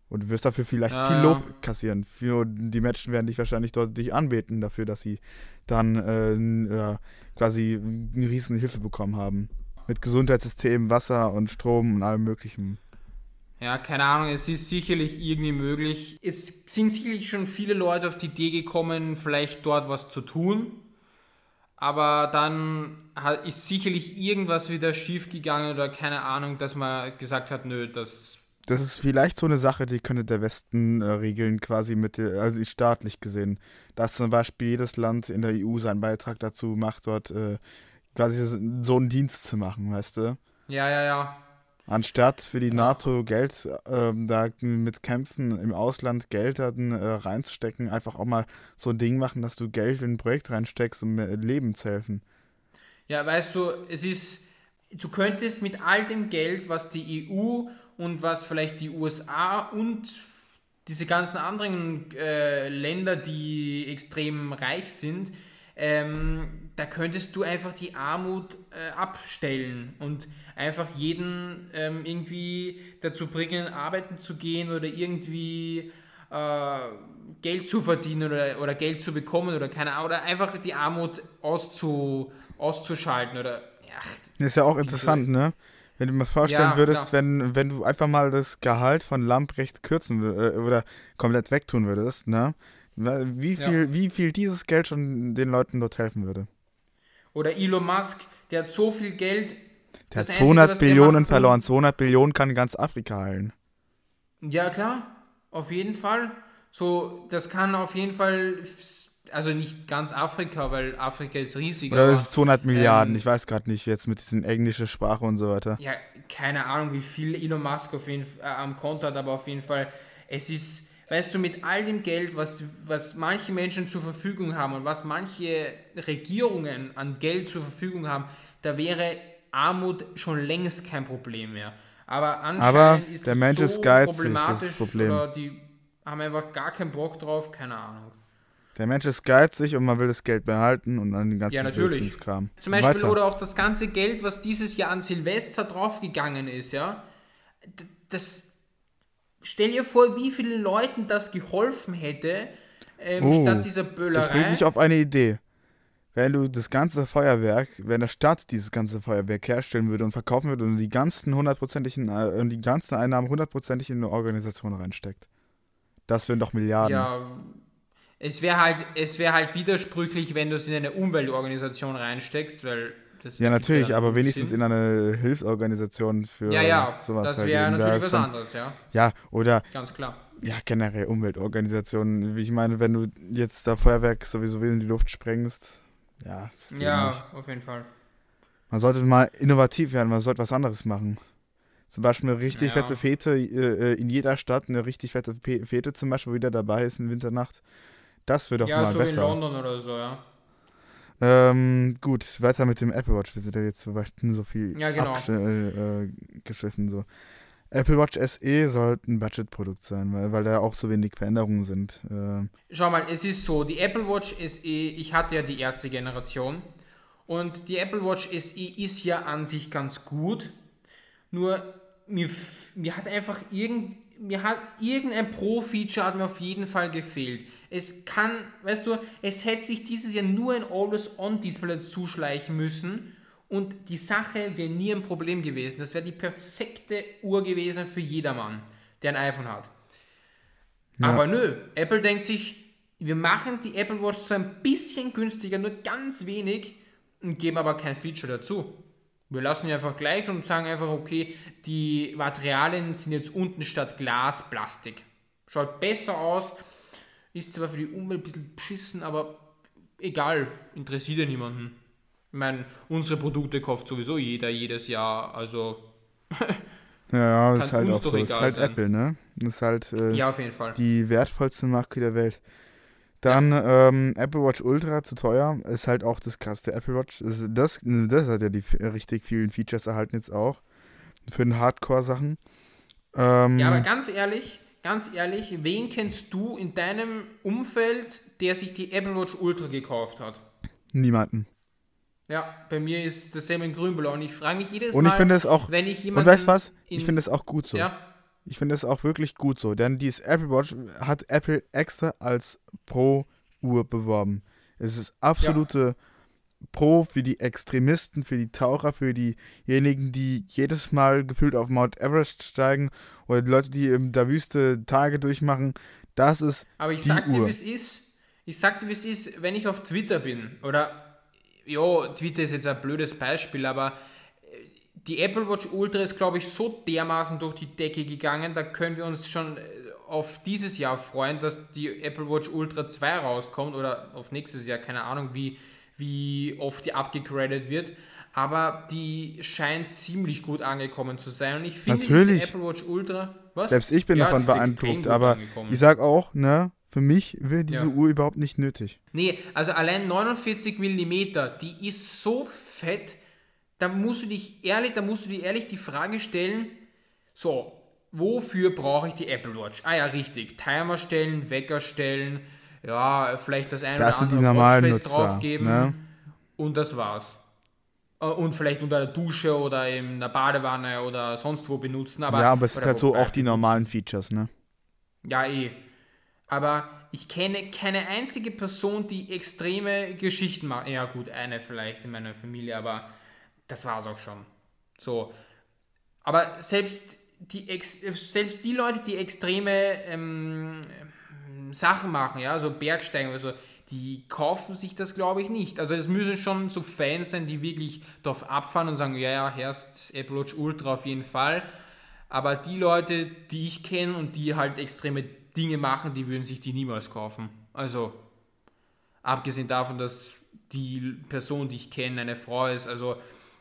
Und du wirst dafür vielleicht ja, viel Lob ja. kassieren. Für, die Menschen werden dich wahrscheinlich dort dich anbeten dafür, dass sie dann äh, quasi eine riesen Hilfe bekommen haben. Mit Gesundheitssystem, Wasser und Strom und allem möglichen. Ja, keine Ahnung, es ist sicherlich irgendwie möglich. Es sind sicherlich schon viele Leute auf die Idee gekommen, vielleicht dort was zu tun. Aber dann ist sicherlich irgendwas wieder schief gegangen oder keine Ahnung, dass man gesagt hat, nö, das. Das ist vielleicht so eine Sache, die könnte der Westen äh, regeln, quasi mit, der, also staatlich gesehen. Dass zum Beispiel jedes Land in der EU seinen Beitrag dazu macht, dort äh, quasi so einen Dienst zu machen, weißt du? Ja, ja, ja. Anstatt für die NATO Geld ähm, da mit Kämpfen im Ausland Geld dann, äh, reinzustecken, einfach auch mal so ein Ding machen, dass du Geld in ein Projekt reinsteckst, um Leben zu helfen. Ja, weißt du, es ist, du könntest mit all dem Geld, was die EU und was vielleicht die USA und diese ganzen anderen äh, Länder, die extrem reich sind, ähm, da könntest du einfach die Armut äh, abstellen und einfach jeden ähm, irgendwie dazu bringen, arbeiten zu gehen oder irgendwie äh, Geld zu verdienen oder, oder Geld zu bekommen oder keine Ahnung, oder einfach die Armut auszu, auszuschalten oder ach, ist ja auch interessant, ne? Wenn du mir vorstellen ja, würdest, wenn, wenn du einfach mal das Gehalt von Lamprecht kürzen äh, oder komplett wegtun würdest, ne? Wie viel, ja. wie viel dieses Geld schon den Leuten dort helfen würde. Oder Elon Musk, der hat so viel Geld. Der hat 200 Einzige, Billionen macht, verloren. 200 Billionen kann ganz Afrika heilen. Ja, klar. Auf jeden Fall. So, das kann auf jeden Fall, also nicht ganz Afrika, weil Afrika ist riesig. Oder ist 200 Milliarden, ähm, ich weiß gerade nicht, jetzt mit diesen englischen Sprache und so weiter. Ja, keine Ahnung, wie viel Elon Musk auf jeden, äh, am Konto hat, aber auf jeden Fall, es ist weißt du, mit all dem Geld, was, was manche Menschen zur Verfügung haben und was manche Regierungen an Geld zur Verfügung haben, da wäre Armut schon längst kein Problem mehr. Aber anscheinend Aber ist der Mensch so ist geizig, das ist das Problem. Oder die haben einfach gar keinen Bock drauf, keine Ahnung. Der Mensch ist geizig und man will das Geld behalten und dann den ganzen ja, natürlich. Kram. Zum Beispiel Weiter. oder auch das ganze Geld, was dieses Jahr an Silvester draufgegangen ist, ja. Das, stell dir vor, wie vielen Leuten das geholfen hätte, ähm, oh, statt dieser Böllerei. Das bringt mich auf eine Idee. Wenn du das ganze Feuerwerk, wenn der Staat dieses ganze Feuerwerk herstellen würde und verkaufen würde und die ganzen hundertprozentigen, äh, die ganzen Einnahmen hundertprozentig in eine Organisation reinsteckt. Das wären doch Milliarden. Ja, es wäre halt, es halt widersprüchlich, wenn du es in eine Umweltorganisation reinsteckst, weil ja, natürlich, aber wenigstens Sinn. in eine Hilfsorganisation für ja, ja, sowas. Das halt wäre natürlich da was schon, anderes, ja. Ja, oder. Ganz klar. Ja, generell Umweltorganisationen. Wie ich meine, wenn du jetzt da Feuerwerk sowieso in die Luft sprengst, ja. Ja, nicht. auf jeden Fall. Man sollte mal innovativ werden, man sollte was anderes machen. Zum Beispiel eine richtig ja. fette Fete äh, in jeder Stadt, eine richtig fette Fete zum Beispiel, wo jeder dabei ist in Winternacht. Das wird doch ja, mal so besser. Ja, so in London oder so, ja. Ähm, gut, weiter mit dem Apple Watch. Wir sind ja jetzt so, weit, so viel ja, genau. abgeschiffen. Äh, so. Apple Watch SE sollte ein Budgetprodukt sein, weil, weil da auch so wenig Veränderungen sind. Äh. Schau mal, es ist so, die Apple Watch SE, ich hatte ja die erste Generation und die Apple Watch SE ist ja an sich ganz gut, nur mir, mir hat einfach irgend, mir hat irgendein Pro-Feature hat mir auf jeden Fall gefehlt. Es kann, weißt du, es hätte sich dieses Jahr nur ein Always-On-Display zuschleichen müssen und die Sache wäre nie ein Problem gewesen. Das wäre die perfekte Uhr gewesen für jedermann, der ein iPhone hat. Ja. Aber nö, Apple denkt sich, wir machen die Apple Watch so ein bisschen günstiger, nur ganz wenig und geben aber kein Feature dazu. Wir lassen die einfach gleich und sagen einfach, okay, die Materialien sind jetzt unten statt Glas Plastik. Schaut besser aus, ist zwar für die Umwelt ein bisschen beschissen, aber egal, interessiert ja niemanden. Ich meine, unsere Produkte kauft sowieso jeder jedes Jahr, also. ja, ja, ist halt auch so. Ist halt sein. Apple, ne? Das ist halt äh, ja, auf jeden Fall. die wertvollste Marke der Welt. Dann ähm, Apple Watch Ultra zu teuer, ist halt auch das krasse Apple Watch. Das, das, das hat ja die richtig vielen Features erhalten jetzt auch. Für den Hardcore-Sachen. Ähm, ja, aber ganz ehrlich, ganz ehrlich, wen kennst du in deinem Umfeld, der sich die Apple Watch Ultra gekauft hat? Niemanden. Ja, bei mir ist das Sam in Grünblau und ich frage mich jedes und Mal, ich finde es auch, wenn ich jemanden. Und weißt du was? Ich finde es auch gut so. Ja. Ich finde es auch wirklich gut so, denn dieses Apple Watch hat Apple extra als Pro-Uhr beworben. Es ist absolute ja. Pro für die Extremisten, für die Taucher, für diejenigen, die jedes Mal gefühlt auf Mount Everest steigen oder die Leute, die in der Wüste Tage durchmachen. Das ist. Aber ich sag dir, wie es ist. Ich sag dir, wie es ist, wenn ich auf Twitter bin oder ja, Twitter ist jetzt ein blödes Beispiel, aber die Apple Watch Ultra ist, glaube ich, so dermaßen durch die Decke gegangen, da können wir uns schon äh, auf dieses Jahr freuen, dass die Apple Watch Ultra 2 rauskommt oder auf nächstes Jahr, keine Ahnung, wie, wie oft die abgegradet wird. Aber die scheint ziemlich gut angekommen zu sein. Und ich finde Natürlich. diese Apple Watch Ultra. Was? Selbst ich bin ja, davon beeindruckt, aber angekommen. ich sag auch, ne, für mich wäre diese ja. Uhr überhaupt nicht nötig. Nee, also allein 49 mm, die ist so fett, da musst du dich ehrlich, da musst du dir ehrlich die Frage stellen, so, wofür brauche ich die Apple Watch? Ah ja, richtig, Timer stellen, Wecker stellen, ja, vielleicht das eine das oder andere Watchface draufgeben ne? und das war's. Äh, und vielleicht unter der Dusche oder in der Badewanne oder sonst wo benutzen. Aber ja, aber es sind halt so auch die normalen Features, ne? Ja, eh aber ich kenne keine einzige Person, die extreme Geschichten macht. Ja, gut, eine vielleicht in meiner Familie, aber das war es auch schon. So. Aber selbst die, selbst die Leute, die extreme ähm, Sachen machen, ja, so Bergsteigen oder so, die kaufen sich das, glaube ich, nicht. Also es müssen schon so Fans sein, die wirklich darauf abfahren und sagen, ja, ja, herrscht Apple Watch Ultra auf jeden Fall. Aber die Leute, die ich kenne und die halt extreme Dinge machen, die würden sich die niemals kaufen. Also, abgesehen davon, dass die Person, die ich kenne, eine Frau ist, also,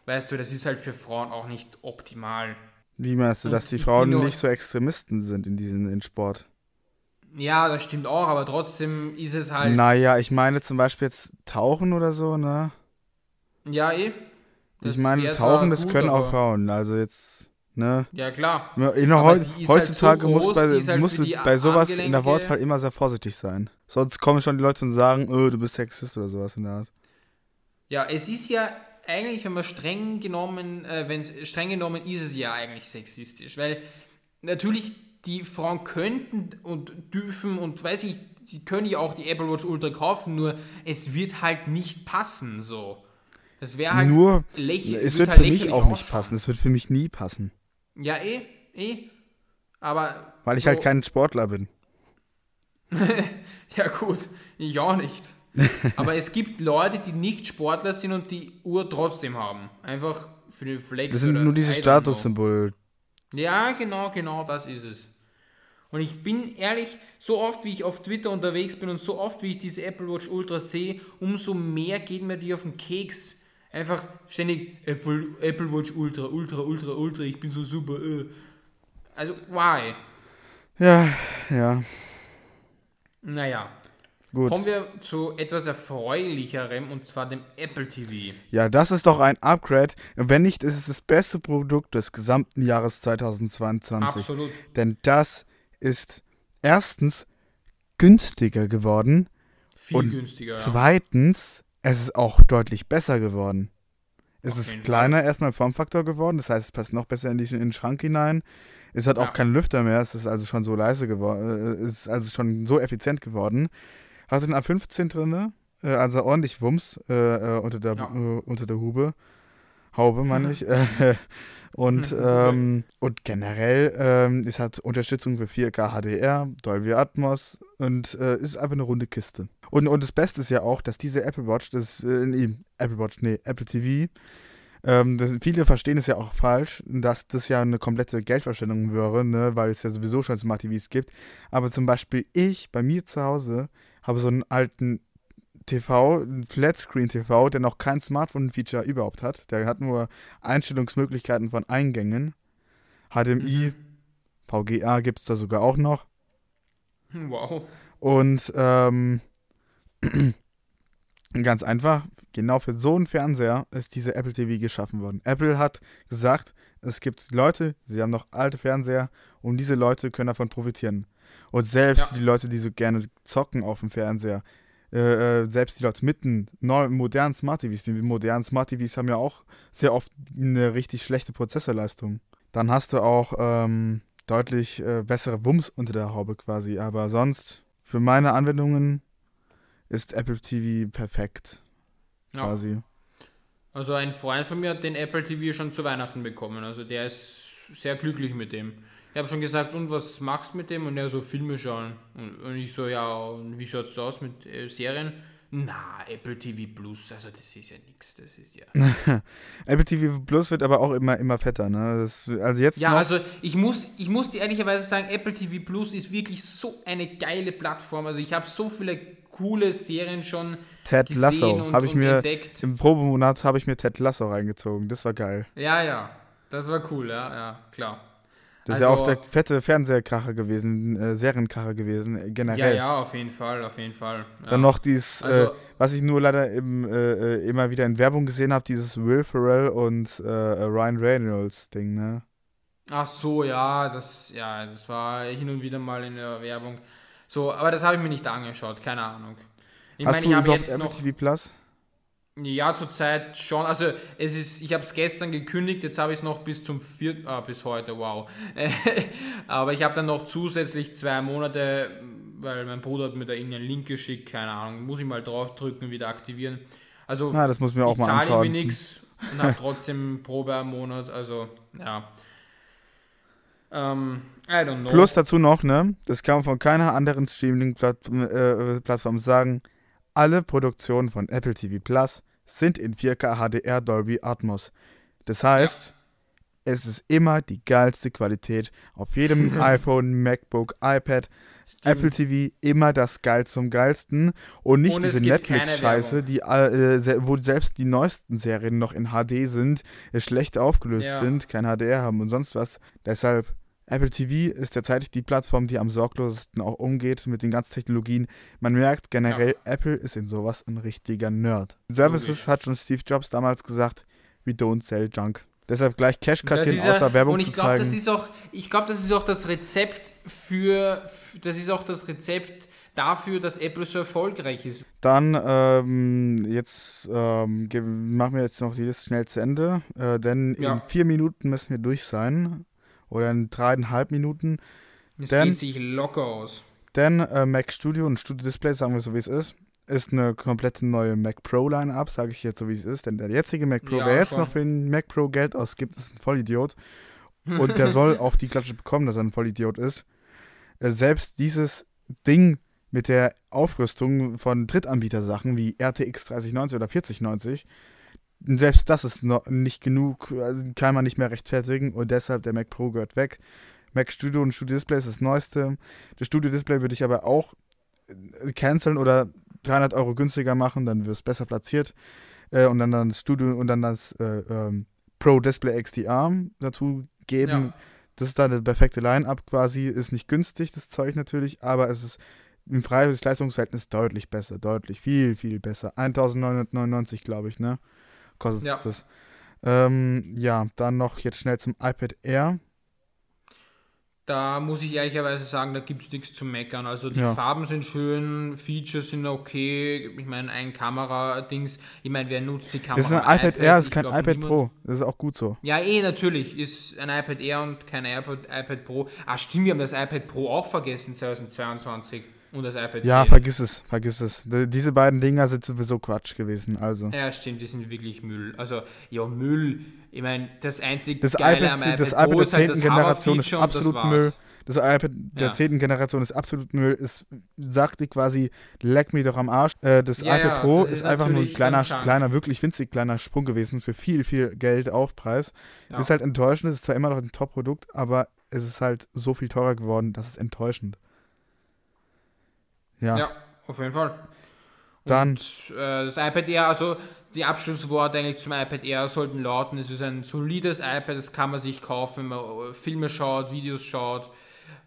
weißt du, das ist halt für Frauen auch nicht optimal. Wie meinst du, Und dass die Frauen nicht so Extremisten sind in diesem in Sport? Ja, das stimmt auch, aber trotzdem ist es halt. Naja, ich meine zum Beispiel jetzt Tauchen oder so, ne? Ja, eh. Das ich meine, Tauchen, das können auch Frauen. Also jetzt. Ne? Ja, klar. Heu heutzutage halt so groß, musst, bei, halt musst du bei sowas Armgelenke. in der Wortwahl immer sehr vorsichtig sein. Sonst kommen schon die Leute und sagen, oh, du bist Sexist oder sowas in der Art. Ja, es ist ja eigentlich, wenn man streng genommen, äh, wenn streng genommen ist es ja eigentlich sexistisch, weil natürlich die Frauen könnten und dürfen und weiß ich, sie können ja auch die Apple Watch Ultra kaufen, nur es wird halt nicht passen so. Das wäre halt nur lächerlich. Es wird, wird halt für mich auch nicht passen. Es wird für mich nie passen. Ja, eh, eh. Aber. Weil ich so halt kein Sportler bin. ja, gut, ich auch nicht. Aber es gibt Leute, die nicht Sportler sind und die Uhr trotzdem haben. Einfach für den Flex. Das sind nur diese Statussymbole. Ja, genau, genau, das ist es. Und ich bin ehrlich, so oft wie ich auf Twitter unterwegs bin und so oft wie ich diese Apple Watch Ultra sehe, umso mehr geht mir die auf den Keks. Einfach ständig Apple, Apple Watch Ultra, Ultra, Ultra, Ultra, ich bin so super. Äh. Also, why? Ja, ja. Naja. Gut. Kommen wir zu etwas Erfreulicherem und zwar dem Apple TV. Ja, das ist doch ein Upgrade. Wenn nicht, ist es das beste Produkt des gesamten Jahres 2022. Absolut. Denn das ist erstens günstiger geworden. Viel und günstiger. Zweitens, ja. es ist auch deutlich besser geworden. Es ist kleiner Fall. erstmal Formfaktor geworden, das heißt, es passt noch besser in, die, in den Schrank hinein. Es hat ja. auch keinen Lüfter mehr, es ist also schon so leise geworden, äh, es ist also schon so effizient geworden. Hast du den A15 drin, äh, also ordentlich Wumms äh, äh, unter, der, ja. äh, unter der Hube. Haube, meine ich. und, ähm, und generell ähm, es hat Unterstützung für 4K HDR, Dolby Atmos und äh, ist einfach eine runde Kiste. Und, und das Beste ist ja auch, dass diese Apple Watch, das äh, nee, Apple Watch, nee, Apple TV, ähm, das, viele verstehen es ja auch falsch, dass das ja eine komplette Geldverschwendung wäre, ne, weil es ja sowieso schon Smart TVs gibt. Aber zum Beispiel ich bei mir zu Hause habe so einen alten TV, einen Flatscreen-TV, der noch kein Smartphone-Feature überhaupt hat. Der hat nur Einstellungsmöglichkeiten von Eingängen. HDMI, mhm. VGA gibt es da sogar auch noch. Wow. Und ähm, ganz einfach, genau für so einen Fernseher ist diese Apple TV geschaffen worden. Apple hat gesagt, es gibt Leute, sie haben noch alte Fernseher und diese Leute können davon profitieren. Und selbst ja. die Leute, die so gerne zocken auf dem Fernseher, äh, äh selbst die Leute mit neuen, modernen Smart TVs, die modernen Smart TVs haben ja auch sehr oft eine richtig schlechte Prozessorleistung. Dann hast du auch ähm, deutlich äh, bessere Wumms unter der Haube quasi. Aber sonst, für meine Anwendungen ist Apple TV perfekt. Quasi. Ja. Also ein Freund von mir hat den Apple TV schon zu Weihnachten bekommen. Also der ist sehr glücklich mit dem. Ich habe schon gesagt, und was machst du mit dem? Und er so, Filme schauen. Und, und ich so, ja, und wie schaut es aus mit äh, Serien? Na, Apple TV Plus, also das ist ja nichts, das ist ja. Apple TV Plus wird aber auch immer, immer fetter, ne? Das, also jetzt ja, also ich muss, ich muss dir ehrlicherweise sagen, Apple TV Plus ist wirklich so eine geile Plattform. Also ich habe so viele coole Serien schon Ted Lasso habe ich mir entdeckt. im Probemonat habe ich mir Ted Lasso reingezogen. Das war geil. Ja, ja, das war cool, ja, ja, klar. Das also, ist ja auch der fette Fernsehkracher gewesen, äh, Serienkracher gewesen, äh, generell. Ja, ja, auf jeden Fall, auf jeden Fall. Ja. Dann noch dieses, äh, also, äh, was ich nur leider im, äh, äh, immer wieder in Werbung gesehen habe, dieses Will Ferrell und Ryan Reynolds Ding, ne? Ach so, ja, das, ja, das war hin und wieder mal in der Werbung. So, aber das habe ich mir nicht angeschaut, keine Ahnung. Ich Hast mein, du ich überhaupt jetzt noch, TV Plus? Ja, zurzeit schon. Also es ist, ich habe es gestern gekündigt, jetzt habe ich es noch bis zum vierten, ah, bis heute, wow. Aber ich habe dann noch zusätzlich zwei Monate, weil mein Bruder hat mir da irgendeinen Link geschickt, keine Ahnung, muss ich mal draufdrücken, wieder aktivieren. Also Na, das muss mir auch mal anschauen. Ich zahle irgendwie nichts und habe trotzdem Probe am Monat, also ja. Ähm, don't know. Plus dazu noch, ne, das kann man von keiner anderen Streaming-Plattform äh, sagen, alle Produktionen von Apple TV Plus sind in 4K HDR Dolby Atmos. Das heißt, ja. es ist immer die geilste Qualität auf jedem iPhone, MacBook, iPad. Stimmt. Apple TV immer das geil zum geilsten und nicht und diese Netflix-Scheiße, die äh, wo selbst die neuesten Serien noch in HD sind, schlecht aufgelöst ja. sind, kein HDR haben und sonst was. Deshalb Apple TV ist derzeit die Plattform, die am sorglosesten auch umgeht mit den ganzen Technologien. Man merkt generell, ja. Apple ist in sowas ein richtiger Nerd. Services hat schon Steve Jobs damals gesagt, we don't sell junk. Deshalb gleich Cash kassieren, außer ja, Werbung zu glaub, zeigen. Das ist auch, ich glaube, das ist auch das Rezept für, das ist auch das Rezept dafür, dass Apple so erfolgreich ist. Dann, ähm, jetzt ähm, machen wir jetzt noch die Liste schnell zu Ende, äh, denn ja. in vier Minuten müssen wir durch sein oder in dreieinhalb Minuten. Es denn, geht sich locker aus. Denn äh, Mac Studio und Studio Display, sagen wir so wie es ist, ist eine komplette neue Mac Pro Line-Up, sage ich jetzt so wie es ist. Denn der jetzige Mac Pro, ja, wer jetzt schon. noch für den Mac Pro Geld ausgibt, ist ein Vollidiot. Und der soll auch die Klatsche bekommen, dass er ein Vollidiot ist. Äh, selbst dieses Ding mit der Aufrüstung von Drittanbietersachen wie RTX 3090 oder 4090 selbst das ist noch nicht genug, also kann man nicht mehr rechtfertigen und deshalb der Mac Pro gehört weg. Mac Studio und Studio Display ist das neueste. Das Studio Display würde ich aber auch äh, canceln oder 300 Euro günstiger machen, dann wird es besser platziert. Äh, und dann das Studio und dann das äh, ähm, Pro Display XDR dazu geben. Ja. Das ist dann eine perfekte Line-Up quasi. Ist nicht günstig, das Zeug natürlich, aber es ist im Preis-Leistungsverhältnis deutlich besser, deutlich, viel, viel besser. 1999, glaube ich, ne? Kostet ja. das. Ähm, ja, dann noch jetzt schnell zum iPad Air. Da muss ich ehrlicherweise sagen, da gibt es nichts zu meckern. Also die ja. Farben sind schön, Features sind okay. Ich meine, ein Kamera-Dings. Ich meine, wer nutzt die Kamera? Das ist ein iPad, iPad Air, ist kein glaub, iPad niemand. Pro. Das ist auch gut so. Ja, eh, natürlich. Ist ein iPad Air und kein iPad, iPad Pro. Ah, stimmt, wir haben das iPad Pro auch vergessen 2022 und das iPad Ja, 10. vergiss es, vergiss es. Diese beiden Dinger sind sowieso Quatsch gewesen, also. Ja, stimmt, die sind wirklich Müll. Also, ja, Müll. Ich meine, das einzige das Geile iPad, am iPad, das iPad der 10. Halt Generation ist absolut Müll. Das iPad der ja. 10. Generation ist absolut Müll. Es sagte quasi, leck mich doch am Arsch. Äh, das ja, iPad Pro das ist, ist einfach nur ein kleiner, kleiner, wirklich winzig kleiner Sprung gewesen für viel, viel Geld Aufpreis. Ja. Ist halt enttäuschend. Es ist zwar immer noch ein Top-Produkt, aber es ist halt so viel teurer geworden, das ist enttäuschend. Ja. Ja, auf jeden Fall. Dann. Und, äh, das iPad Air, also die Abschlussworte eigentlich zum iPad Air sollten lauten, es ist ein solides iPad, das kann man sich kaufen, wenn man Filme schaut, Videos schaut,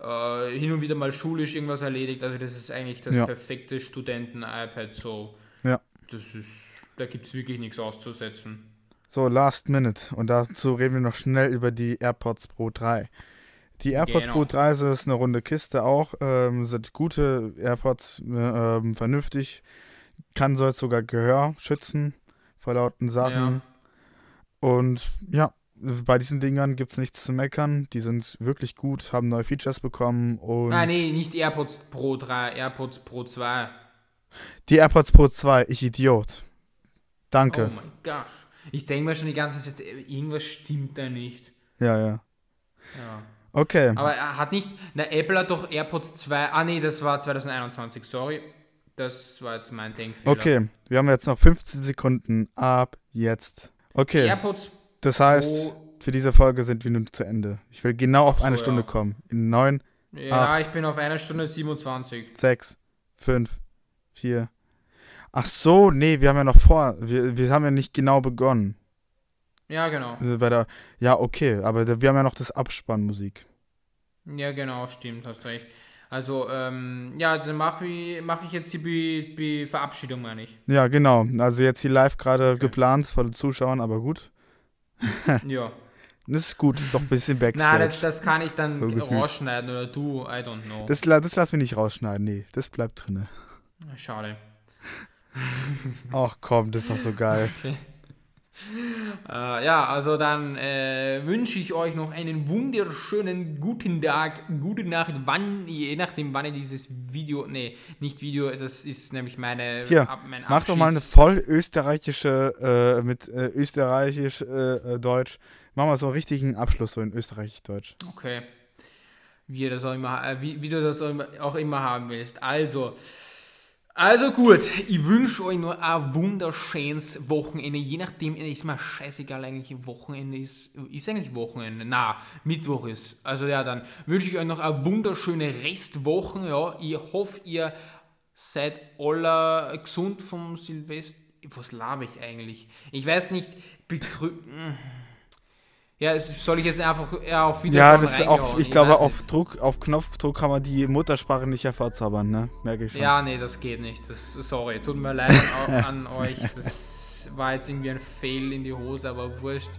äh, hin und wieder mal schulisch irgendwas erledigt. Also das ist eigentlich das ja. perfekte Studenten-iPad. So, ja. das ist, da gibt es wirklich nichts auszusetzen. So, Last Minute. Und dazu reden wir noch schnell über die AirPods Pro 3. Die AirPods genau. Pro 3 ist eine runde Kiste auch. Ähm, sind gute AirPods, äh, vernünftig. Kann soll sogar Gehör schützen vor lauten Sachen. Ja. Und ja, bei diesen Dingern gibt es nichts zu meckern. Die sind wirklich gut, haben neue Features bekommen. Und ah, nee, nicht AirPods Pro 3, AirPods Pro 2. Die AirPods Pro 2, ich Idiot. Danke. Oh mein Gott. Ich denke mir schon die ganze Zeit, irgendwas stimmt da nicht. Ja, ja. Ja. Okay. Aber er hat nicht. Na, Apple hat doch AirPods 2. Ah, nee, das war 2021, sorry. Das war jetzt mein Denkfehler. Okay, wir haben jetzt noch 15 Sekunden ab jetzt. Okay. AirPods Das heißt, Pro für diese Folge sind wir nun zu Ende. Ich will genau auf so, eine Stunde ja. kommen. In 9. Ja, acht, ich bin auf einer Stunde 27. 6, 5, 4. Ach so, nee, wir haben ja noch vor. Wir, wir haben ja nicht genau begonnen. Ja, genau. Äh, bei der, ja, okay, aber wir haben ja noch das Abspannmusik. Ja, genau, stimmt, hast recht. Also, ähm, ja, dann mache ich, mach ich jetzt die Be Be Verabschiedung, meine ich. Ja, genau. Also jetzt hier live gerade okay. geplant vor den Zuschauern, aber gut. ja. Das ist gut, das ist doch ein bisschen Backstage. Nein, das, das, kann ich dann so rausschneiden oder du, I don't know. Das, das lassen wir nicht rausschneiden, nee, das bleibt drin. Schade. Ach komm, das ist doch so geil. Okay. Äh, ja, also dann äh, wünsche ich euch noch einen wunderschönen guten Tag, gute Nacht, wann, je nachdem, wann ihr dieses Video, nee, nicht Video, das ist nämlich meine, Hier, ab, mein mach doch mal eine voll österreichische, äh, mit äh, österreichisch, äh, äh, Deutsch, mach mal so einen richtigen Abschluss so in österreichisch-Deutsch. Okay. Wie, das auch immer, wie, wie du das auch immer haben willst. Also, also gut, ich wünsche euch nur ein wunderschönes Wochenende. Je nachdem, ist mir scheißegal eigentlich, Wochenende ist. Ist eigentlich Wochenende? Na, Mittwoch ist. Also ja, dann wünsche ich euch noch eine wunderschöne Restwoche. Ja, ich hoffe, ihr seid alle gesund vom Silvester. Was laber ich eigentlich? Ich weiß nicht, betrügen. Ja, soll ich jetzt einfach ja, auf Wiedersehen Ja, das auch, ich, ich glaube, auf Druck, auf Knopfdruck kann man die Muttersprache nicht hervorzaubern, ne? Merke ich schon. Ja, nee, das geht nicht. Das, sorry, tut mir leid an, euch. Das war jetzt irgendwie ein Fail in die Hose, aber wurscht.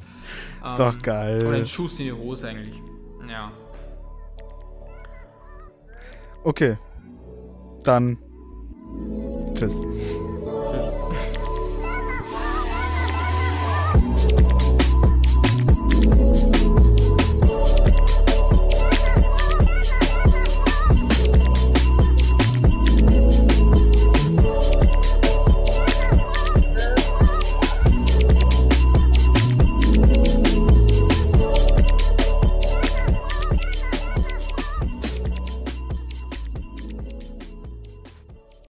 Ist ähm, doch geil. Oder ein Schuss in die Hose eigentlich. Ja. Okay. Dann. Tschüss.